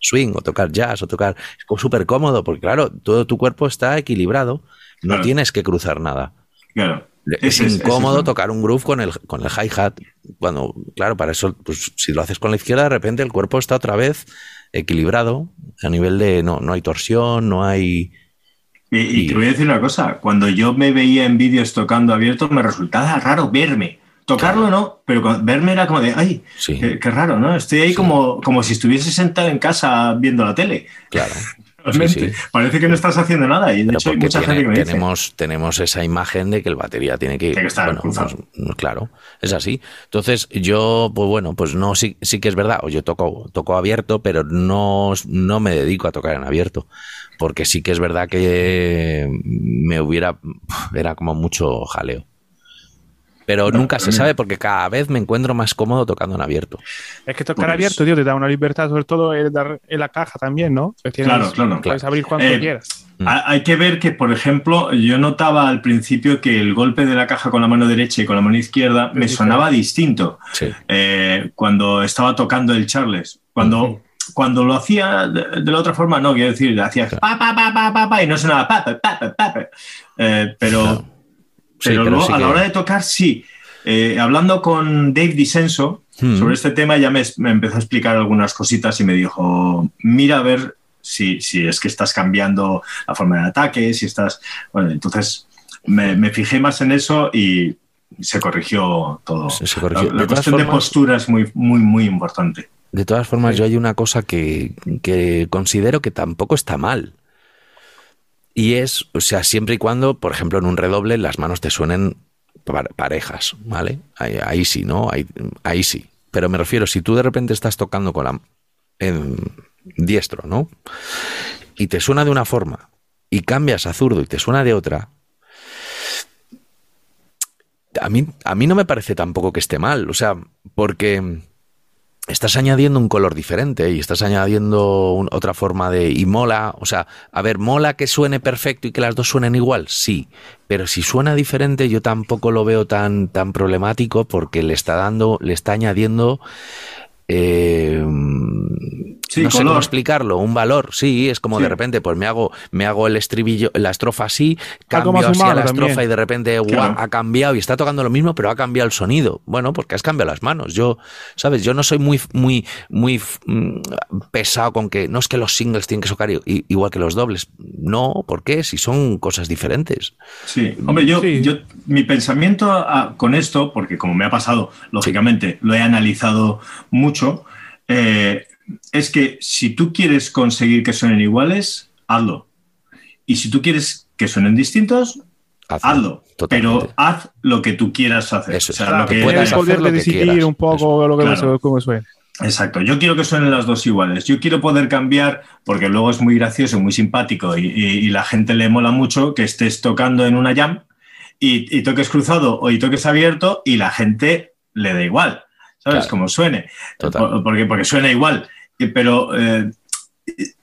swing o tocar jazz o tocar. Es súper cómodo porque, claro, todo tu cuerpo está equilibrado. No Claro. tienes que cruzar nada. Claro. Es incómodo es- tocar un groove con el, con el hi-hat. Cuando, claro, para eso, pues si lo haces con la izquierda, de repente el cuerpo está otra vez equilibrado a nivel de no, no hay torsión, no hay. Y, y Y- te voy a decir una cosa, cuando yo me veía en vídeos tocando abierto, me resultaba raro verme. Tocarlo no, pero verme era como de, ay, Sí. qué, qué raro, ¿no? Estoy ahí Sí. como, como si estuviese sentado en casa viendo la tele. Claro. Sí. parece que no estás haciendo nada y de Pero hecho hay mucha tiene- gente que me dice, tenemos, tenemos esa imagen de que el batería tiene que, Tiene que estar bueno, pues, claro, es así. Entonces, yo, pues bueno, pues no, sí, sí que es verdad, o yo toco, toco abierto, pero no, no me dedico a tocar en abierto. Porque sí que es verdad que me hubiera, era como mucho jaleo. Pero nunca se sabe porque cada vez me encuentro más cómodo tocando en abierto. Es que tocar Pues- abierto, tío, te da una libertad, sobre todo en, dar- en la caja también, ¿no? Que tienes- Claro, claro. Puedes abrir cuanto Eh, quieras. Mm. Ha- Hay que ver que, por ejemplo, yo notaba al principio que el golpe de la caja con la mano derecha y con la mano izquierda me sonaba distinto Sí. eh, cuando estaba tocando el Charles. Cuando, cuando lo hacía de, de la otra forma, no, quiero decir, hacía pa, pa, pa, pa, pa, pa, y no sonaba pa, pa, pa, pa, pa, pa. Eh, pero, Sí, pero, pero luego, sí a la que- hora de tocar, sí. Eh, hablando con Dave Disenso Mm. sobre este tema, ya me, me empezó a explicar algunas cositas y me dijo, mira a ver si, si es que estás cambiando la forma de ataque, si estás... Bueno, entonces me, me fijé más en eso y se corrigió todo. Se- se corrigió. La, la De cuestión de formas- postura es muy, muy, muy importante. De todas formas, yo hay una cosa que, que considero que tampoco está mal. Y es, o sea, siempre y cuando, por ejemplo, en un redoble las manos te suenen par- parejas, ¿vale? Ahí, ahí sí, ¿no? Ahí, ahí sí. Pero me refiero, si tú de repente estás tocando con la en diestro, ¿no? Y te suena de una forma y cambias a zurdo y te suena de otra, a mí, a mí no me parece tampoco que esté mal, o sea, porque estás añadiendo un color diferente y estás añadiendo otra forma de... Y mola, o sea, a ver, mola que suene perfecto y que las dos suenen igual, sí, pero si suena diferente yo tampoco lo veo tan, tan problemático porque le está dando, le está añadiendo... eh, Sí, no sé cómo explicarlo, un valor, sí, es como de repente, pues me hago, me hago el estribillo, la estrofa así, Algo cambio así a la estrofa también. y de repente, ha cambiado y está tocando lo mismo, pero ha cambiado el sonido. Bueno, porque has cambiado las manos. Yo, ¿sabes? Yo no soy muy, muy, muy mm, pesado con que no es que los singles tienen que socar igual que los dobles. No, ¿por qué? Si son cosas diferentes. Sí, hombre, yo, Sí. yo mi pensamiento a- con esto, porque como me ha pasado, lógicamente, lo he analizado mucho, eh, es que si tú quieres conseguir que suenen iguales, hazlo. Y si tú quieres que suenen distintos, Hazlo. hazlo. Totalmente. Pero haz lo que tú quieras hacer. Eso O sea, es, lo que puedas hacer poder lo que decidir quieras. un poco lo que Claro. me- cómo suena. Exacto, yo quiero que suenen las dos iguales. Yo quiero poder cambiar, porque luego es muy gracioso, muy simpático y, y- y la gente le mola mucho que estés tocando en una jam y, y toques cruzado o y toques abierto y la gente le da igual, ¿sabes? Claro. Como suene. Total. Por- Porque, porque suena igual. Pero eh,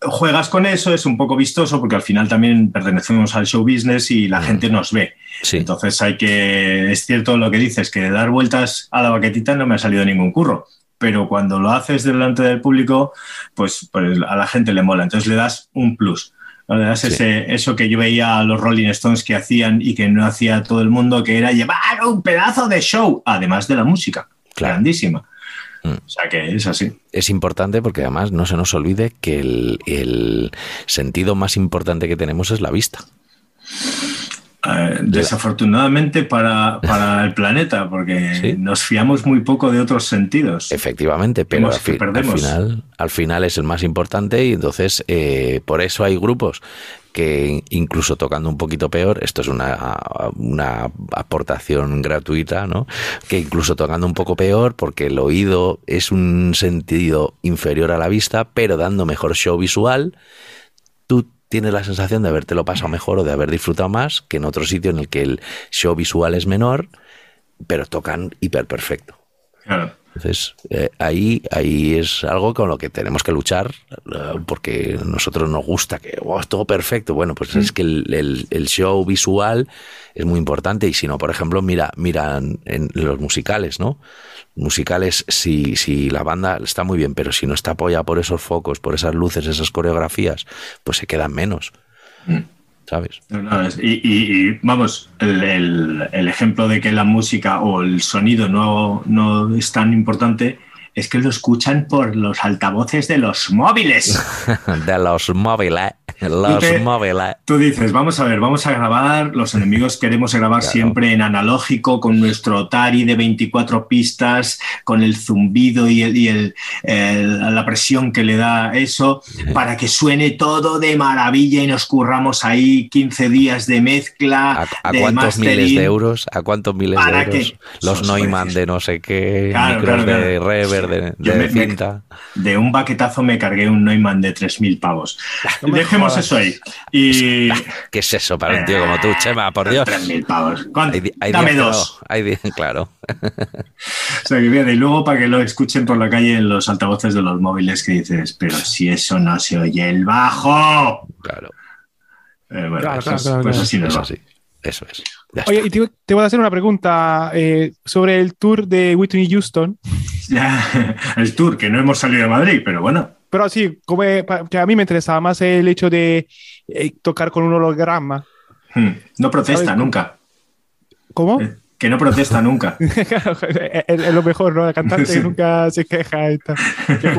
juegas con eso, es un poco vistoso porque al final también pertenecemos al show business y la Mm. gente nos ve. Sí. Entonces hay que, es cierto lo que dices, que de dar vueltas a la baquetita no me ha salido ningún curro, pero cuando lo haces delante del público, pues, pues a la gente le mola, entonces le das un plus. ¿no? Le das Sí. ese, eso que yo veía a los Rolling Stones que hacían y que no hacía todo el mundo, que era llevar un pedazo de show, además de la música, Claro. grandísima. Mm. O sea que es así. es importante porque además no se nos olvide que el, el sentido más importante que tenemos es la vista. Eh, desafortunadamente para, para el planeta, porque Sí. nos fiamos muy poco de otros sentidos. Efectivamente, pero al, fi- final, al final es el más importante y entonces eh, por eso hay grupos que incluso tocando un poquito peor, esto es una, una aportación gratuita, ¿no? Que incluso tocando un poco peor, porque el oído es un sentido inferior a la vista, pero dando mejor show visual, tú tienes la sensación de habértelo pasado mejor o de haber disfrutado más que en otro sitio en el que el show visual es menor, pero tocan hiper perfecto. Claro. Entonces, eh, ahí, ahí es algo con lo que tenemos que luchar, eh, porque a nosotros nos gusta que "Wow, es todo perfecto. Bueno, pues es que el, el- el show visual es muy importante. Y si no, por ejemplo, mira, miran en los musicales, ¿no? Musicales, si, si la banda está muy bien, pero si no está apoyada por esos focos, por esas luces, esas coreografías, pues se quedan menos. ¿Sabes? Y, y- y, vamos, el, el- el ejemplo de que la música o el sonido no, no es tan importante es que lo escuchan por los altavoces de los móviles. De los móviles, los móviles. Tú dices, vamos a ver, vamos a grabar, los enemigos queremos grabar Claro. siempre en analógico, con nuestro Atari de 24 pistas, con el zumbido y, el- y el- el- la presión que le da eso, para que suene todo de maravilla y nos curramos ahí 15 días de mezcla. ¿A, a de cuántos miles de euros? ¿A cuántos miles de ¿Para euros? Los Neumann precios. de no sé qué, Claro, micros claro, de reverb, de, Yo de me- me- cinta. De un baquetazo me cargué un Neumann de 3.000 pavos. No Dejemos jodas. eso ahí. Y... ¿Qué es eso para un tío como tú, Chema? Por Dios. 3.000 pavos. ¿Cuánto? Hay, di- hay Dame dos. no, hay di- claro. O sea, que bien, y luego para que lo escuchen por la calle en los altavoces de los móviles que dices, pero si eso no se oye el bajo. Claro, Eh, bueno, Claro, pues, claro, claro, pues claro. así nos eso va. sí. Eso es. Ya Oye, y te, te voy a hacer una pregunta eh, sobre el tour de Whitney Houston. El tour, que no hemos salido de Madrid, pero bueno. Pero sí, como, eh, que a mí me interesaba más el hecho de eh, tocar con un holograma. hmm, No protesta ¿Sabes? nunca. ¿Cómo? Eh, Que no protesta nunca. Claro, es, es lo mejor, ¿no? La cantante Sí. nunca se queja y tal.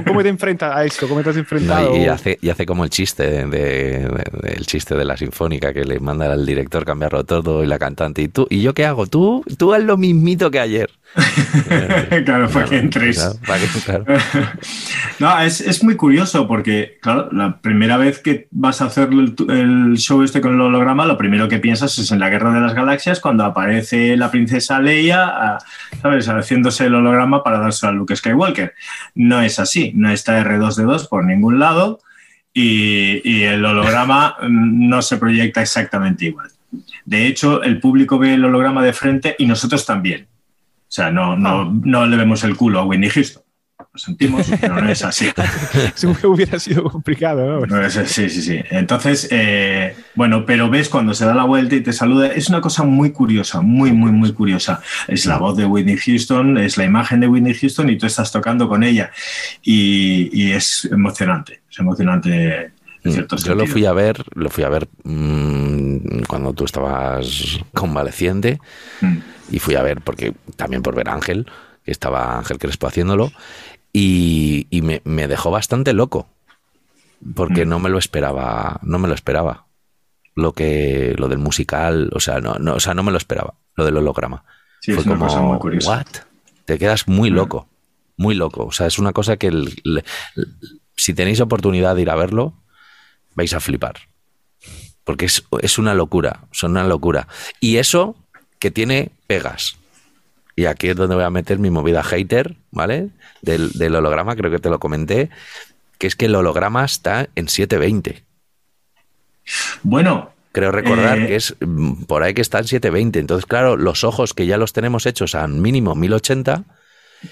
¿Cómo te enfrentas a esto? ¿Cómo te has enfrentado? No, y, y hace, y hace como el chiste de, de- de- el chiste de la sinfónica que le manda al director cambiarlo todo y la cantante y tú y yo qué hago tú tú haz lo mismito que ayer claro, para que entres. Claro, para que- claro. No, es, es muy curioso porque, claro, la primera vez que vas a hacer el, el show este con el holograma, lo primero que piensas es en la Guerra de las Galaxias, cuando aparece la princesa Leia, a- ¿sabes?, haciéndose el holograma para darse a Luke Skywalker. No es así, no está R2D2 por ningún lado y, y el holograma no se proyecta exactamente igual. De hecho, el público ve el holograma de frente y nosotros también. O sea, no, no, no le vemos el culo a Whitney Houston. Lo sentimos, pero no es así. Según que hubiera sido complicado, ¿no? No, es- sí, sí, sí. Entonces, eh, bueno, pero ves cuando se da la vuelta y te saluda, es una cosa muy curiosa, muy, muy, muy curiosa. Es la voz de Whitney Houston, es la imagen de Whitney Houston y tú estás tocando con ella. Y, y es emocionante, es emocionante Mm, Yo lo fui a ver, lo fui a ver mm, cuando tú estabas convaleciente Mm. y fui a ver porque también por ver a Ángel, que estaba Ángel Crespo haciéndolo y, y me, me dejó bastante loco porque Mm. no me lo esperaba, no me lo esperaba. Lo que lo del musical, o sea, no, no, o sea, no me lo esperaba, lo del holograma. Sí, es Fue una como cosa muy curiosa. what? Te quedas muy Mm. loco, muy loco, o sea, es una cosa que el- el- si tenéis oportunidad de ir a verlo, vais a flipar. Porque es, es una locura, son una locura. Y eso que tiene pegas. Y aquí es donde voy a meter mi movida hater, ¿vale? Del, del holograma, creo que te lo comenté, que es que el holograma está en 720. Bueno, Creo recordar Eh, que es mm, por ahí que está en 720. Entonces, claro, los ojos que ya los tenemos hechos a mínimo 1080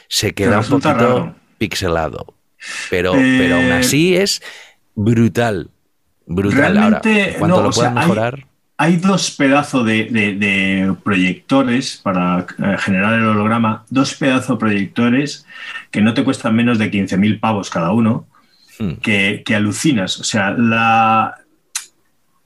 se queda un poquito raro. pixelado. Pero, Eh, pero aún así es brutal. Brutal. Ahora, cuando no, lo sea, puedan hay- mejorar. Hay dos pedazos de, de- de proyectores para eh, generar el holograma, dos pedazos de proyectores que no te cuestan menos de 15.000 pavos cada uno, Hmm. que, que alucinas. O sea, la,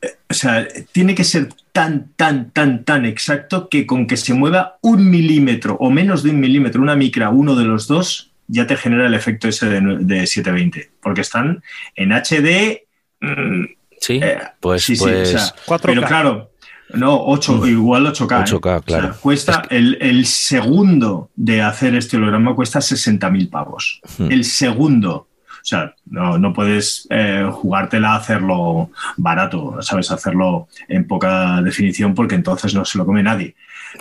eh, o sea, tiene que ser tan, tan, tan, tan exacto que con que se mueva un milímetro o menos de un milímetro, una micra, uno de los dos, ya te genera el efecto ese de, de 720, porque están en HD. mm, Sí, eh, pues, sí, sí, pues o sea, 4K. pero claro, no, 8, igual 8K. ¿eh? 8K, claro. O sea, cuesta el, el segundo de hacer este holograma cuesta 60.000 pavos. Hmm. El segundo. O sea, no, no puedes eh, jugártela a hacerlo barato, ¿sabes? Hacerlo en poca definición porque entonces no se lo come nadie.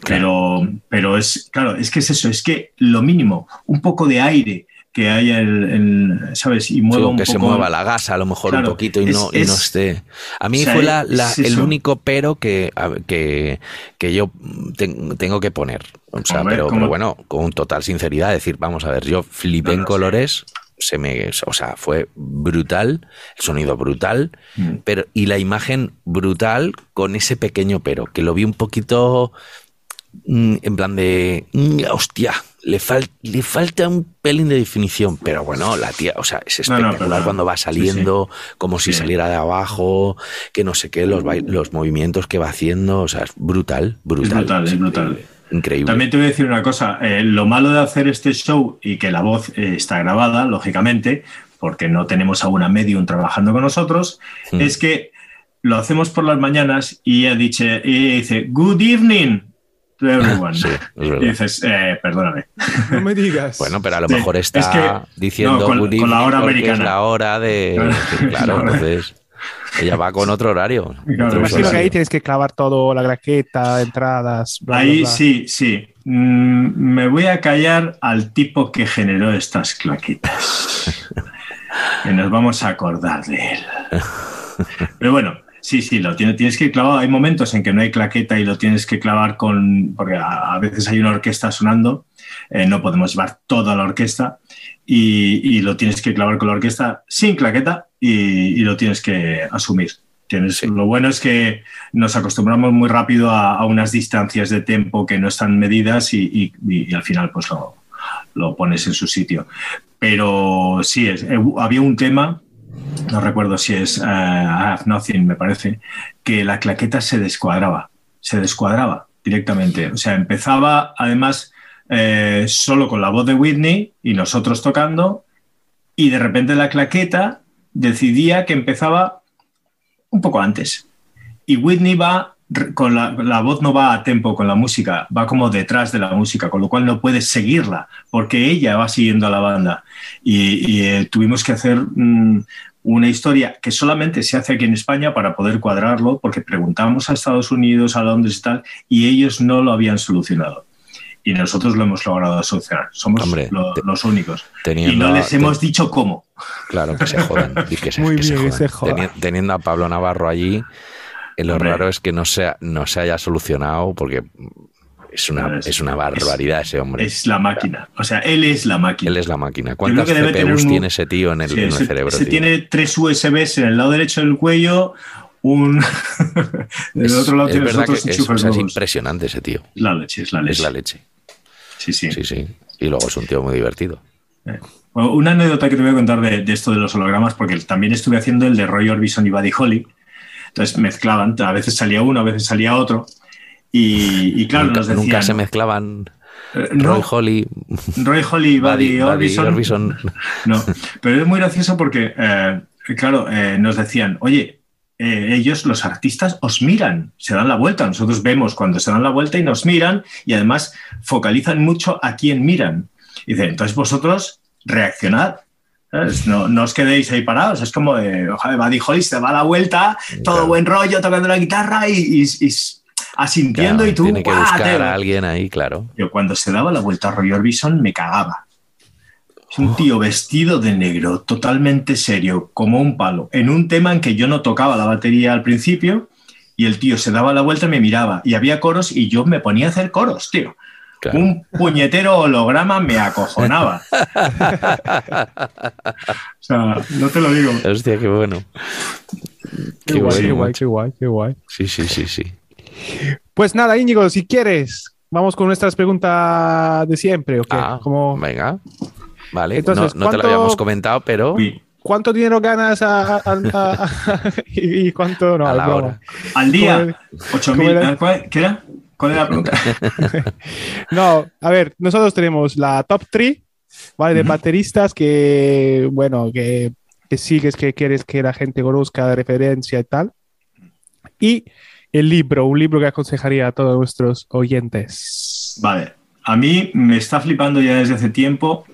Pero, pero es, claro, es que es eso, es que lo mínimo, un poco de aire que haya, el, el- ¿sabes? Y mueva Sí, un que se mueva la gasa a lo mejor Claro, un poquito y, es- no, y no es- esté. A mí o sea, fue la, la- es el único pero que, que, que yo ten- tengo que poner. O sea, pero, bueno, con total sinceridad, decir, vamos a ver, yo flipé No, en sí. colores, se me, o sea, fue brutal, el sonido brutal, Mm. pero y la imagen brutal con ese pequeño pero, que lo vi un poquito en plan de, mm, hostia, le, fal- le falta un pelín de definición, pero bueno, la tía, o sea, es No, no, espectacular cuando va sí, saliendo, como si Sí. saliera de abajo, que no sé qué, los, los movimientos que va haciendo, o sea, es brutal, brutal. Es brutal, es brutal. Increíble. También te voy a decir una cosa, eh, lo malo de hacer este show y que la voz eh, está grabada, lógicamente, porque no tenemos a una medium trabajando con nosotros, Hmm. es que lo hacemos por las mañanas y ella dice, y ella dice Good evening to everyone. Sí, es verdad. y dices, eh, perdóname. No me digas. Bueno, pero a lo Sí, mejor es está que- diciendo no, con- good con la hora americana. es la hora de... Claro. Sí, claro, entonces ella va con otro horario. Claro, Otro Imagino que usuario. ahí tienes que clavar todo, la graqueta, entradas, bla, bla, Ahí bla. sí, sí. Mm, me voy a callar al tipo que generó estas claquetas. que nos vamos a acordar de él. Pero bueno, sí, sí, lo tienes, tienes que ir clavado. Hay momentos en que no hay claqueta y lo tienes que clavar con. Porque a, a veces hay una orquesta sonando, eh, no podemos llevar toda la orquesta y, y lo tienes que clavar con la orquesta sin claqueta y, y lo tienes que asumir. Tienes, Lo bueno es que nos acostumbramos muy rápido a, a unas distancias de tiempo que no están medidas y, y- y- y al final pues lo, lo pones en su sitio. Pero sí, es, eh, había un tema, no recuerdo si es Have Nothing, me parece, que la claqueta se descuadraba, se descuadraba directamente. O sea, empezaba además eh, solo con la voz de Whitney y nosotros tocando y de repente la claqueta decidía que empezaba un poco antes. Y Whitney va con la, la voz no va a tempo con la música, va como detrás de la música, con lo cual no puedes seguirla, porque ella va siguiendo a la banda. Y, y, eh, tuvimos que hacer mm, una historia que solamente se hace aquí en España para poder cuadrarlo, porque preguntamos a Estados Unidos, a Londres y tal, y ellos no lo habían solucionado. Y nosotros lo hemos logrado solucionar. Somos Hombre, lo- te- los únicos. teniendo y no les te- hemos dicho cómo. Claro, que se jodan. y que se, Muy que se bien, que jodan. se jodan. Teni- teniendo a Pablo Navarro allí, eh, lo Hombre. raro es que no se, no se haya solucionado porque es una, Es- es una barbaridad ese hombre. Es la máquina. O sea, él es la máquina. Él es la máquina. ¿Cuántas CPUs un- tiene ese tío en el, Sí, en el ese- cerebro? tiene tres USBs en el lado derecho del cuello, un. del es, otro lado es tiene los otros es, enchufes o sea, es impresionante ese tío. La leche, es la leche. Es la leche. Sí, sí. Sí, sí. Y luego es un tío muy divertido. Bueno, una anécdota que te voy a contar de, de esto de los hologramas, porque también estuve haciendo el de Roy Orbison y Buddy Holly. Entonces mezclaban, a veces salía uno, a veces salía otro. Y, y claro, nunca, nos decían. nunca se mezclaban eh, Roy no, Holly, Roy Holly y Buddy, Orbison. Orbison. No, pero es muy gracioso porque, eh, claro, eh, nos decían, oye, eh, ellos, los artistas, os miran, se dan la vuelta. Nosotros vemos cuando se dan la vuelta y nos miran y además focalizan mucho a quién miran. Y dice, entonces vosotros reaccionad. ¿sabes? No, no os quedéis ahí parados. Es como de, Buddy Holly se da la vuelta, todo buen rollo, tocando la guitarra y, y- y asintiendo Claro, y tú, tiene que ¡guau! buscar te- a alguien ahí, claro. yo cuando se daba la vuelta a Roy Orbison me cagaba. Es un tío vestido de negro, totalmente serio, como un palo, en un tema en que yo no tocaba la batería al principio y el tío se daba la vuelta y me miraba y había coros y yo me ponía a hacer coros, tío. Claro. Un puñetero holograma me acojonaba. o sea, no te lo digo. Hostia, qué bueno. Qué, Qué guay, qué guay, qué guay. Sí, sí, sí, sí. Pues nada, Íñigo, si quieres, vamos con nuestras preguntas de siempre. ¿o qué? Ah, Como, venga. Vale, Entonces, no, no te lo ¿cuánto- habíamos comentado, pero Uy, ¿Cuánto dinero ganas a- a- a- a- y, y cuánto no? La hora. al día, ¿Cómo- 8.000. cómo era? ¿cuál- ¿Qué era? ¿Cuál era la pregunta? No, a ver, nosotros tenemos la top 3, ¿vale? De Ujú. bateristas que, bueno, que, que sigues, que quieres que la gente conozca de referencia y tal. Y el libro, un libro que aconsejaría a todos nuestros oyentes. Vale, a mí me está flipando ya desde hace tiempo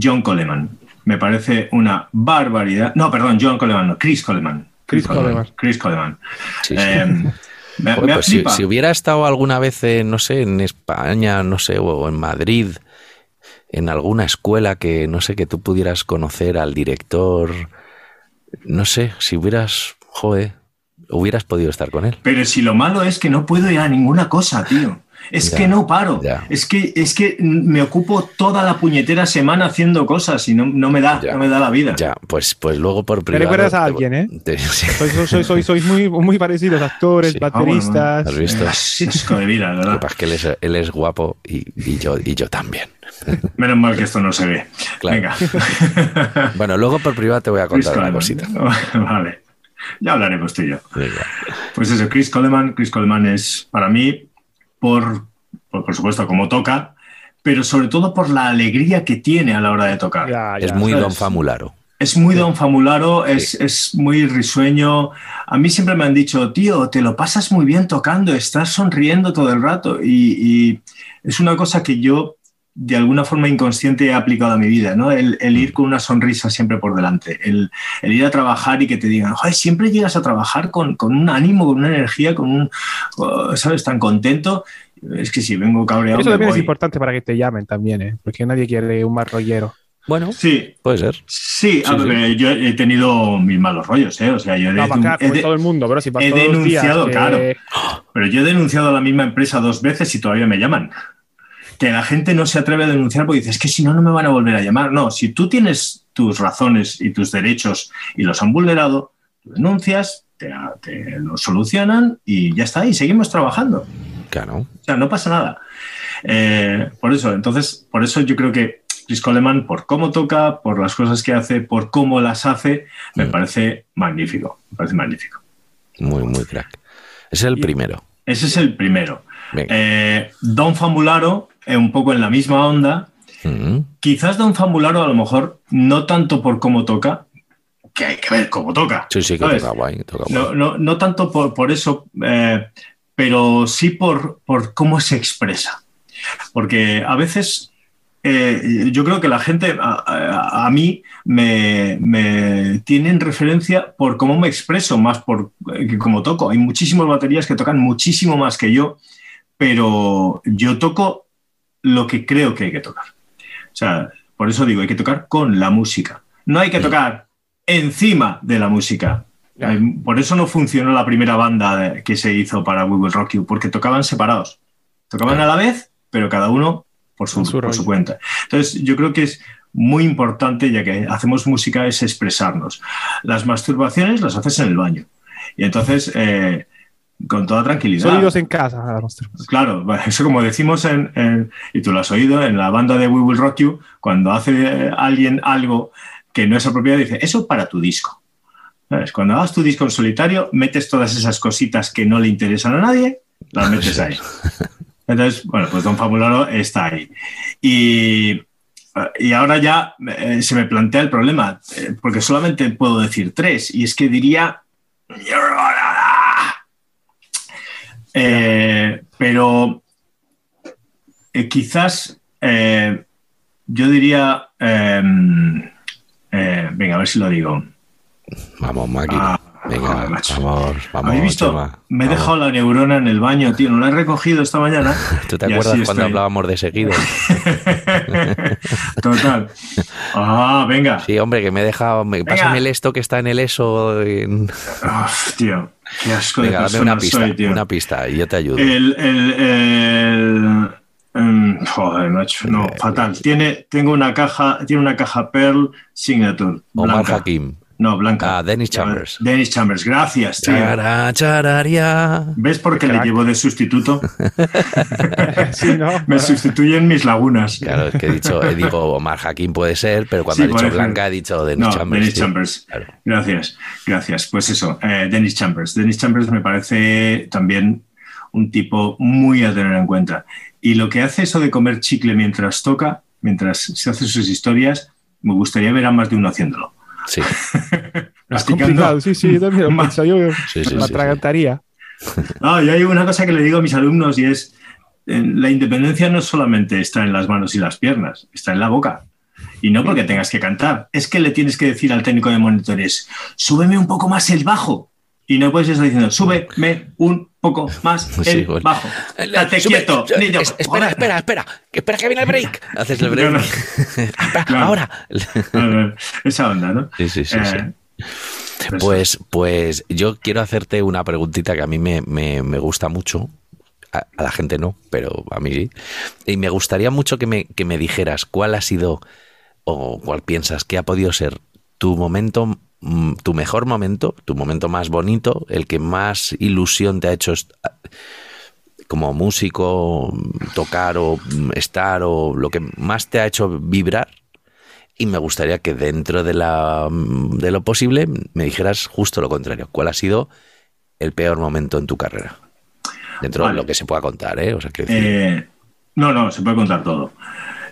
John Coleman. Me parece una barbaridad. No, perdón, John Coleman, no, Chris Coleman. Chris Coleman. Chris Coleman. Sí, sí. Eh, me, Joder, me pues si, flipa. si hubiera estado alguna vez, en, no sé, en España, no sé, o en Madrid, en alguna escuela que, no sé, que tú pudieras conocer al director, no sé, si hubieras, joder, hubieras podido estar con él. Pero si lo malo es que no puedo ir a ninguna cosa, tío. Es Ya, que no paro. ya. Es que, es que me ocupo toda la puñetera semana haciendo cosas y no, no me da, Ya. no me da la vida. Ya, pues, pues luego por privado... recuerdas a te- alguien, ¿eh? te- sí. Sois, sois, sois, sois muy, muy parecidos, actores, Sí. Ah, bueno, bateristas. ¿Has visto? Asco de vida, Lo ¿verdad? es que él es, él es guapo y, y yo, y yo también. Menos mal que esto no se ve. Claro. Venga. Bueno, luego por privado te voy a contar una Coleman. cosita. Vale. Ya hablaremos tú y yo. Venga. Pues eso, Chris Coleman. Chris Coleman es para mí, por, por, por supuesto, como toca, pero sobre todo por la alegría que tiene a la hora de tocar. Ya, Es muy ¿sabes? Don Famularo. Es muy don Famularo, es, es muy risueño. A mí siempre me han dicho, tío, te lo pasas muy bien tocando, estás sonriendo todo el rato. Y, y es una cosa que yo, de alguna forma inconsciente, he aplicado a mi vida, ¿no? El, el ir con una sonrisa siempre por delante, el, el ir a trabajar y que te digan, Joder, siempre llegas a trabajar con, con un ánimo, con una energía, con un, oh, ¿sabes?, tan contento. Es que si vengo cabreado. Eso también es voy. importante para que te llamen también, ¿eh? Porque nadie quiere un mal rollero. Bueno, Sí, puede ser. sí, a Sí, ver, yo he tenido mis malos rollos, ¿eh? O sea, yo he, No, para acá, he de- todo el mundo, pero si para he días denunciado, que- claro. Pero yo he denunciado a la misma empresa dos veces y todavía me llaman. Que la gente no se atreve a denunciar porque dice, es que si no, no me van a volver a llamar. No, si tú tienes tus razones y tus derechos y los han vulnerado, tú denuncias, te, te lo solucionan y ya está, y seguimos trabajando. Claro. O sea, no pasa nada. Eh, por eso, entonces, por eso yo creo que Chris Coleman, por cómo toca, por las cosas que hace, por cómo las hace, me Mm. parece magnífico. Me parece magnífico. Muy, muy crack. Es el primero. Ese es el primero. Eh, Don Famularo, un poco en la misma onda. Mm. Quizás Don Famularo, a lo mejor, no tanto por cómo toca, que hay que ver cómo toca. Sí, sí, que toca guay. toca guay. No, no, no tanto por, por eso, eh, pero sí por, por cómo se expresa. Porque a veces eh, yo creo que la gente a, a- a mí me, me tiene en referencia por cómo me expreso, más por eh, que cómo toco. Hay muchísimas baterías que tocan muchísimo más que yo, pero yo toco lo que creo que hay que tocar. O sea, por eso digo, hay que tocar con la música. No hay que tocar encima de la música. Eh, Por eso no funcionó la primera banda de- que se hizo para We Will Rock You, porque tocaban separados. Tocaban a la vez, pero cada uno por su, por su cuenta. Entonces, yo creo que es muy importante, ya que hacemos música, es expresarnos. Las masturbaciones las haces en el baño. Y entonces, eh, con toda tranquilidad. Sonidos en casa. Claro, eso como decimos en, en- y tú lo has oído, en la banda de We Will Rock You, cuando hace alguien algo que no es apropiado, dice, eso para tu disco. ¿Sabes? Cuando hagas tu disco en solitario, metes todas esas cositas que no le interesan a nadie, las metes ahí. Entonces, bueno, pues Don Fabularo está ahí. Y, y ahora ya eh, se me plantea el problema, eh, porque solamente puedo decir tres, y es que diría... Eh, pero eh, quizás eh, yo diría, eh, venga, a ver si lo digo. Vamos, máquina. Ah, Venga, vamos, vamos. ¿Habéis visto? Chema, Me he vamos. dejado la neurona en el baño, tío. No la he recogido esta mañana. ¿Tú te acuerdas cuando estoy. hablábamos de seguido? Total. Ah, venga. Sí, hombre, que me he dejado. Me, pásame el esto que está en el eso. en- Uf, tío, qué asco Venga, de dame una pista, soy, tío. una pista y yo te ayudo. El, el, el- em, joder, macho, no, fatal. Tiene, tengo una caja, tiene una caja Pearl Signature. Omar blanca. Hakim. No, blanca. Ah, Dennis Chambers. Dennis Chambers, gracias, tío. Chara, chararia. ¿Ves por qué le Crack. llevo de sustituto? Sí, ¿no? Me sustituyen mis lagunas. Claro, es que he dicho, he digo Omar Hakim puede ser, pero cuando Sí, ha dicho. Blanca he dicho Dennis no, Chambers. Dennis sí. Chambers. Claro. Gracias, gracias. Pues eso, eh, Dennis Chambers. Dennis Chambers me parece también un tipo muy a tener en cuenta. Y lo que hace eso de comer chicle mientras toca, mientras se hace sus historias, me gustaría ver a más de uno haciéndolo. Sí, Es complicado, sí, sí, yo también lo pienso, yo Sí, sí, me sí, atragantaría. Ah, y hay una cosa que le digo a mis alumnos y es, la independencia no solamente está en las manos y las piernas, está en la boca. Y no porque tengas que cantar, es que le tienes que decir al técnico de monitores, súbeme un poco más el bajo. Y no puedes estar diciendo, súbeme un poco más Sí, el bueno. bajo. Estate Sube, quieto, sube, niño. es- espera, espera, espera, que espera que viene el break. Haces el break. No, no. Espera, Claro. ahora. Eh, Esa onda, ¿no? Sí, sí, sí, Eh, sí. Pues, pues yo quiero hacerte una preguntita que a mí me, me- me gusta mucho. A, a la gente no, pero a mí sí. Y me gustaría mucho que me, que me dijeras cuál ha sido o cuál piensas que ha podido ser tu momento, tu mejor momento, tu momento más bonito, el que más ilusión te ha hecho est- como músico, tocar o mm, estar o lo que más te ha hecho vibrar. Y me gustaría que dentro de, la, mm, de lo posible me dijeras justo lo contrario. ¿Cuál ha sido el peor momento en tu carrera? Dentro Vale. de lo que se pueda contar, ¿eh? O sea, Eh, no, no, se puede contar todo.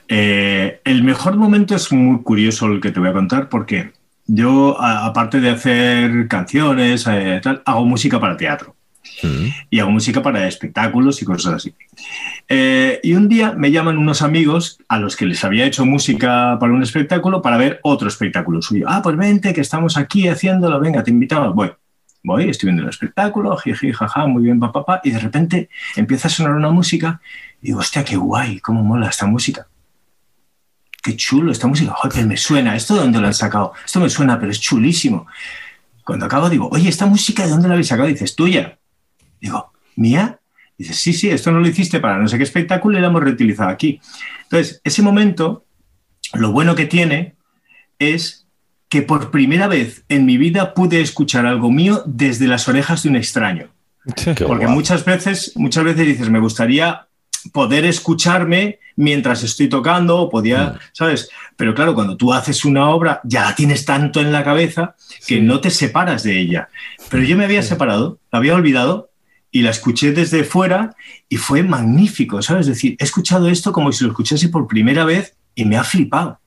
Eh, el mejor momento es muy curioso el que te voy a contar porque yo, a- aparte de hacer canciones, eh, tal, hago música para teatro mm, y hago música para espectáculos y cosas así. Eh, y un día me llaman unos amigos a los que les había hecho música para un espectáculo para ver otro espectáculo suyo. Ah, pues vente, que estamos aquí haciéndolo, venga, te invitamos. Voy, voy, estoy viendo el espectáculo, jiji, jaja, muy bien, papá, papá, y de repente empieza a sonar una música y digo, hostia, qué guay, cómo mola esta música. Qué chulo esta música, joder, me suena, ¿esto de dónde lo han sacado? Esto me suena, pero es chulísimo. Cuando acabo digo, oye, ¿esta música de dónde la habéis sacado? Dices, tuya. Digo, ¿mía? Dices, sí, sí, esto no lo hiciste para no sé qué espectáculo y lo hemos reutilizado aquí. Entonces, ese momento, lo bueno que tiene es que por primera vez en mi vida pude escuchar algo mío desde las orejas de un extraño. qué Porque guapo. muchas veces, muchas veces dices, me gustaría poder escucharme mientras estoy tocando, o podía, ¿sabes? Pero claro, cuando tú haces una obra, ya la tienes tanto en la cabeza que no te separas de ella. Pero yo me había separado, la había olvidado y la escuché desde fuera y fue magnífico, ¿sabes? Es decir, he escuchado esto como si lo escuchase por primera vez y me ha flipado.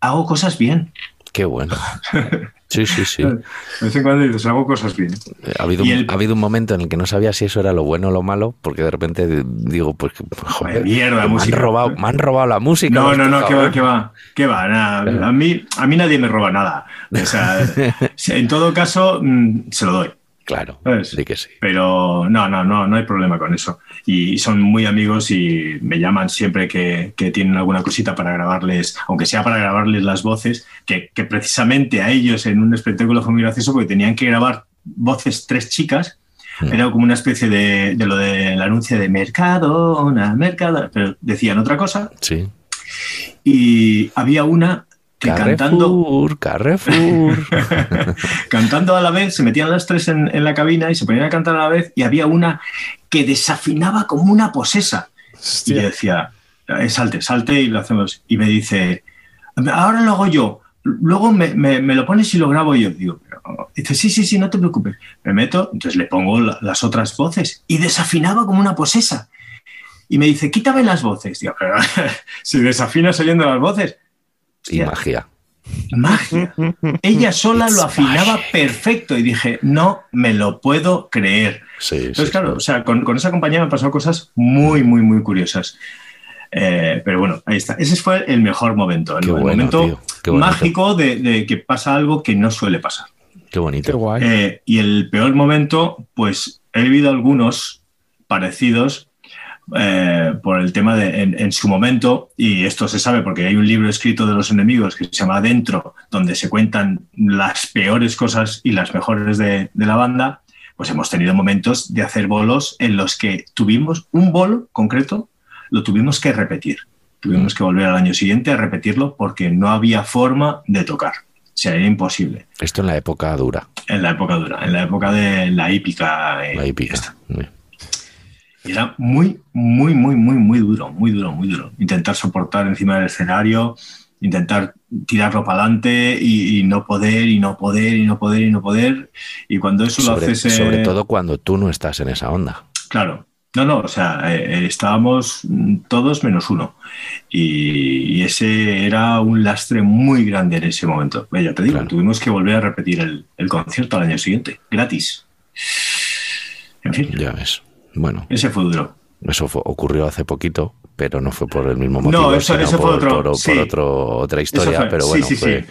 Hago cosas bien. Qué bueno. Sí, sí, sí. De vez en cuando dices, hago cosas bien. Ha habido, Y un, el- ha habido un momento en el que no sabía si eso era lo bueno o lo malo, porque de repente digo, pues, joder, mierda, me, han música. robado, me han robado la música. No, no, no, que va, que va, que va, nada. A mí, a mí nadie me roba nada. O sea, en todo caso, mm, se lo doy. Claro, ¿sabes? sí que sí. Pero no, no, no, no hay problema con eso. Y son muy amigos y me llaman siempre que, que tienen alguna cosita para grabarles, aunque sea para grabarles las voces, que, que precisamente a ellos en un espectáculo fue muy gracioso porque tenían que grabar voces tres chicas. Mm. Era como una especie de, de lo del anuncio de Mercadona, Mercadona, pero decían otra cosa. Sí. Y había una que cantando, Carrefour, Carrefour. cantando a la vez, se metían las tres en, en la cabina y se ponían a cantar a la vez y había una que desafinaba como una posesa. Y yo decía, "Eh, salte, salte y lo hacemos. Y me dice, ahora lo hago yo, luego me, me- me lo pones y lo grabo yo. Digo, dice, sí, sí, sí, no te preocupes. Me meto, entonces le pongo la- las otras voces y desafinaba como una posesa. Y me dice, quítame las voces. Digo, pero si desafinas oyendo las voces, y magia. magia. Ella sola It's lo afinaba magic. perfecto y dije, no me lo puedo creer. Sí, Entonces, sí, claro, sí. o sea, con, con esa compañía me han pasado cosas muy, muy, muy curiosas. Eh, pero bueno, ahí está. Ese fue el mejor momento, el, Qué el bueno, momento. Qué mágico de, de que pasa algo que no suele pasar. Qué Qué bonito. guay. Eh, y el peor momento, pues he vivido algunos parecidos eh, por el tema de en, en su momento, y esto se sabe porque hay un libro escrito de los enemigos que se llama Adentro, donde se cuentan las peores cosas y las mejores de, de la banda, pues hemos tenido momentos de hacer bolos en los que tuvimos un bolo concreto, lo tuvimos que repetir. Tuvimos que volver al año siguiente a repetirlo porque no había forma de tocar. O sea, era imposible Esto en la época dura, en la época dura, en la época de la hípica. eh, la hípica. esta. Y era muy, muy, muy, muy, muy duro, muy duro, muy duro. Intentar soportar encima del escenario, intentar tirarlo para adelante y, y no poder, y no poder, y no poder, y no poder. Y cuando eso lo haces... eh, sobre todo cuando tú no estás en esa onda. Claro. No, no, o sea, eh, eh, estábamos todos menos uno. Y, y ese era un lastre muy grande en ese momento. Ya te digo, Claro. tuvimos que volver a repetir el, el concierto al año siguiente, gratis. En fin, Ya ves. Bueno, ese fue duro. eso fue- ocurrió hace poquito, pero no fue por el mismo motivo. No, eso- sino eso fue otro, por- por sí. otro- otra historia, fue- pero bueno, sí, fue sí.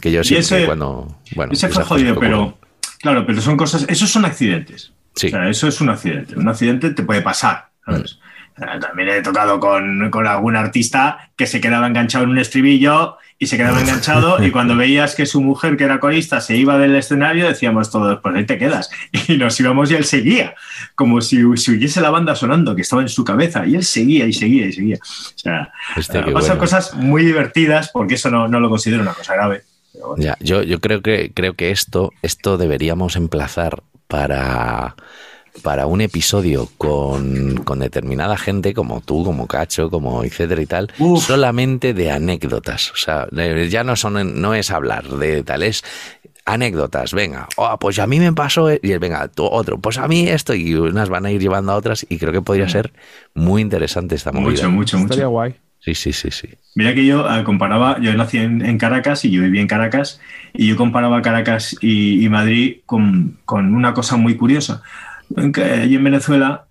que yo siempre ese- cuando... Bueno, ese fue jodido, pero claro, pero son cosas, esos son accidentes. Sí. O sea, eso es un accidente. Un accidente te puede pasar. ¿sabes? Mm. También he tocado con, con algún artista que se quedaba enganchado en un estribillo y se quedaba enganchado y cuando veías que su mujer, que era corista, se iba del escenario, decíamos todos, pues ahí te quedas. Y nos íbamos y él seguía, como si siguiese la banda sonando, que estaba en su cabeza, y él seguía y seguía y seguía. O sea, eh, pasan bueno. cosas muy divertidas porque eso no, no lo considero una cosa grave. Bueno. Ya, yo, yo creo que creo que esto, esto deberíamos emplazar para, para un episodio con, con determinada gente como tú, como Cacho, como etcétera y tal, Uf. solamente de anécdotas. O sea, ya no son no es hablar de tal, es anécdotas, venga, oh, pues a mí me pasó, e-", y venga, tú otro, pues a mí esto, y unas van a ir llevando a otras, y creo que podría ser muy interesante esta movida. Mucho, mucho, Estaría mucho. guay. Sí, sí, sí, sí. Mira que yo eh, comparaba, yo nací en, en Caracas y yo viví en Caracas, y yo comparaba Caracas y, y Madrid con, con una cosa muy curiosa. Allí en Venezuela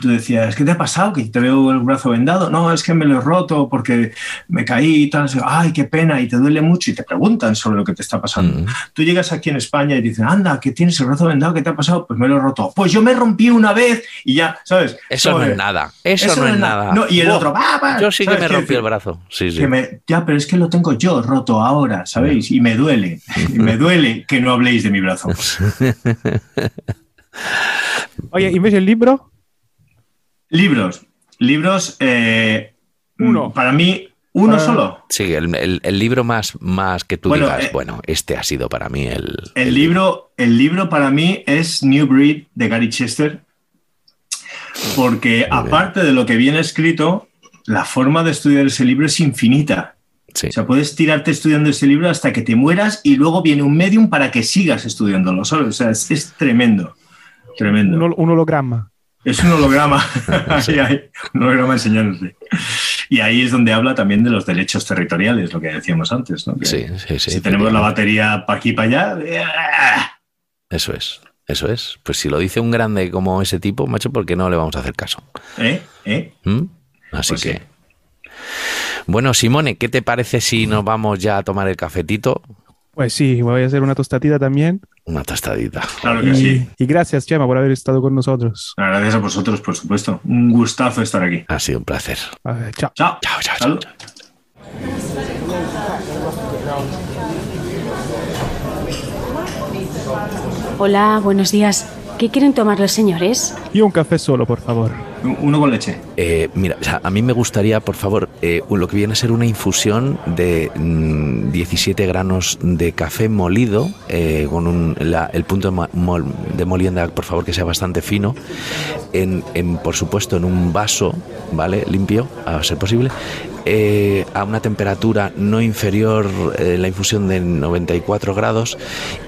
tú decías, ¿qué te ha pasado? Que te veo el brazo vendado. No, es que me lo he roto porque me caí y tal. Ay, qué pena, y te duele mucho y te preguntan sobre lo que te está pasando. Mm. Tú llegas aquí en España y dicen, anda, que tienes el brazo vendado, ¿qué te ha pasado? Pues me lo he roto. Pues yo me rompí una vez y ya, ¿sabes? Eso no es nada, eso, no es nada. No, y el otro, va, va. Yo sí que ¿sabes me rompí el brazo. Sí, sí. Que me- ya, pero es que lo tengo yo roto ahora, ¿sabéis? Y me duele. Y me duele que no habléis de mi brazo. Oye, ¿y ves el libro? Libros. Libros, eh, Uno. mm, Para mí, uno Ah. solo. Sí, el, el- el libro más, más que tú Bueno, digas, eh, bueno, este ha sido para mí el... El libro, el libro para mí es New Breed de Gary Chester, porque aparte de lo que viene escrito, la forma de estudiar ese libro es infinita. Sí, O sea, puedes tirarte estudiando ese libro hasta que te mueras y luego viene un medium para que sigas estudiándolo, ¿sabes? O sea, es, es tremendo. Tremendo. Un, hol- un holograma. Es un holograma. Ahí hay un holograma enseñándote. Y ahí es donde habla también de los derechos territoriales, lo que decíamos antes, ¿no? Que Sí, sí, sí. si tenemos la batería para aquí para allá, eh, Eso es, eso es. Pues si lo dice un grande como ese tipo, macho, ¿por qué no le vamos a hacer caso? ¿eh? ¿eh? ¿Mm? Así Pues sí. que. Bueno, Simone, ¿qué te parece si nos vamos ya a tomar el cafetito? Pues sí, voy a hacer una tostadita también. Una tostadita. Claro que Y, sí. y gracias, Chema, por haber estado con nosotros. Gracias a vosotros, por supuesto. Un gustazo estar aquí. Ha sido un placer. Chao. Chao. Chao, chao, chao. Salud. chao. Hola, buenos días. ¿Qué quieren tomar los señores? Y un café solo, por favor. Uno con leche. Eh, mira, a mí me gustaría, por favor, eh, lo que viene a ser una infusión de mm, 17 granos de café molido, eh, con un- el punto de, mo- mol- de molienda, por favor, que sea bastante fino, en, por supuesto, en un vaso, ¿vale? Limpio, a ser posible, eh, a una temperatura no inferior, eh, la infusión de 94 grados,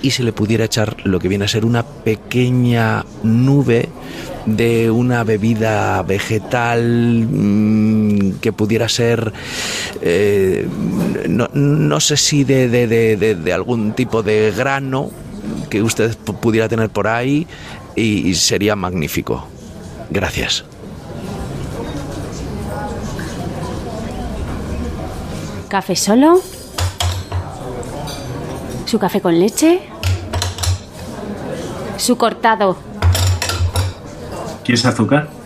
y se le pudiera echar lo que viene a ser una pequeña nube de una bebida vegetal mm, que pudiera ser, eh, no, no sé si de, de- de- de- algún tipo de grano que usted pu- pudiera tener por ahí y sería magnífico. Gracias. ¿Café solo? ¿Su café con leche? ¿Su cortado? ¿Quieres azúcar?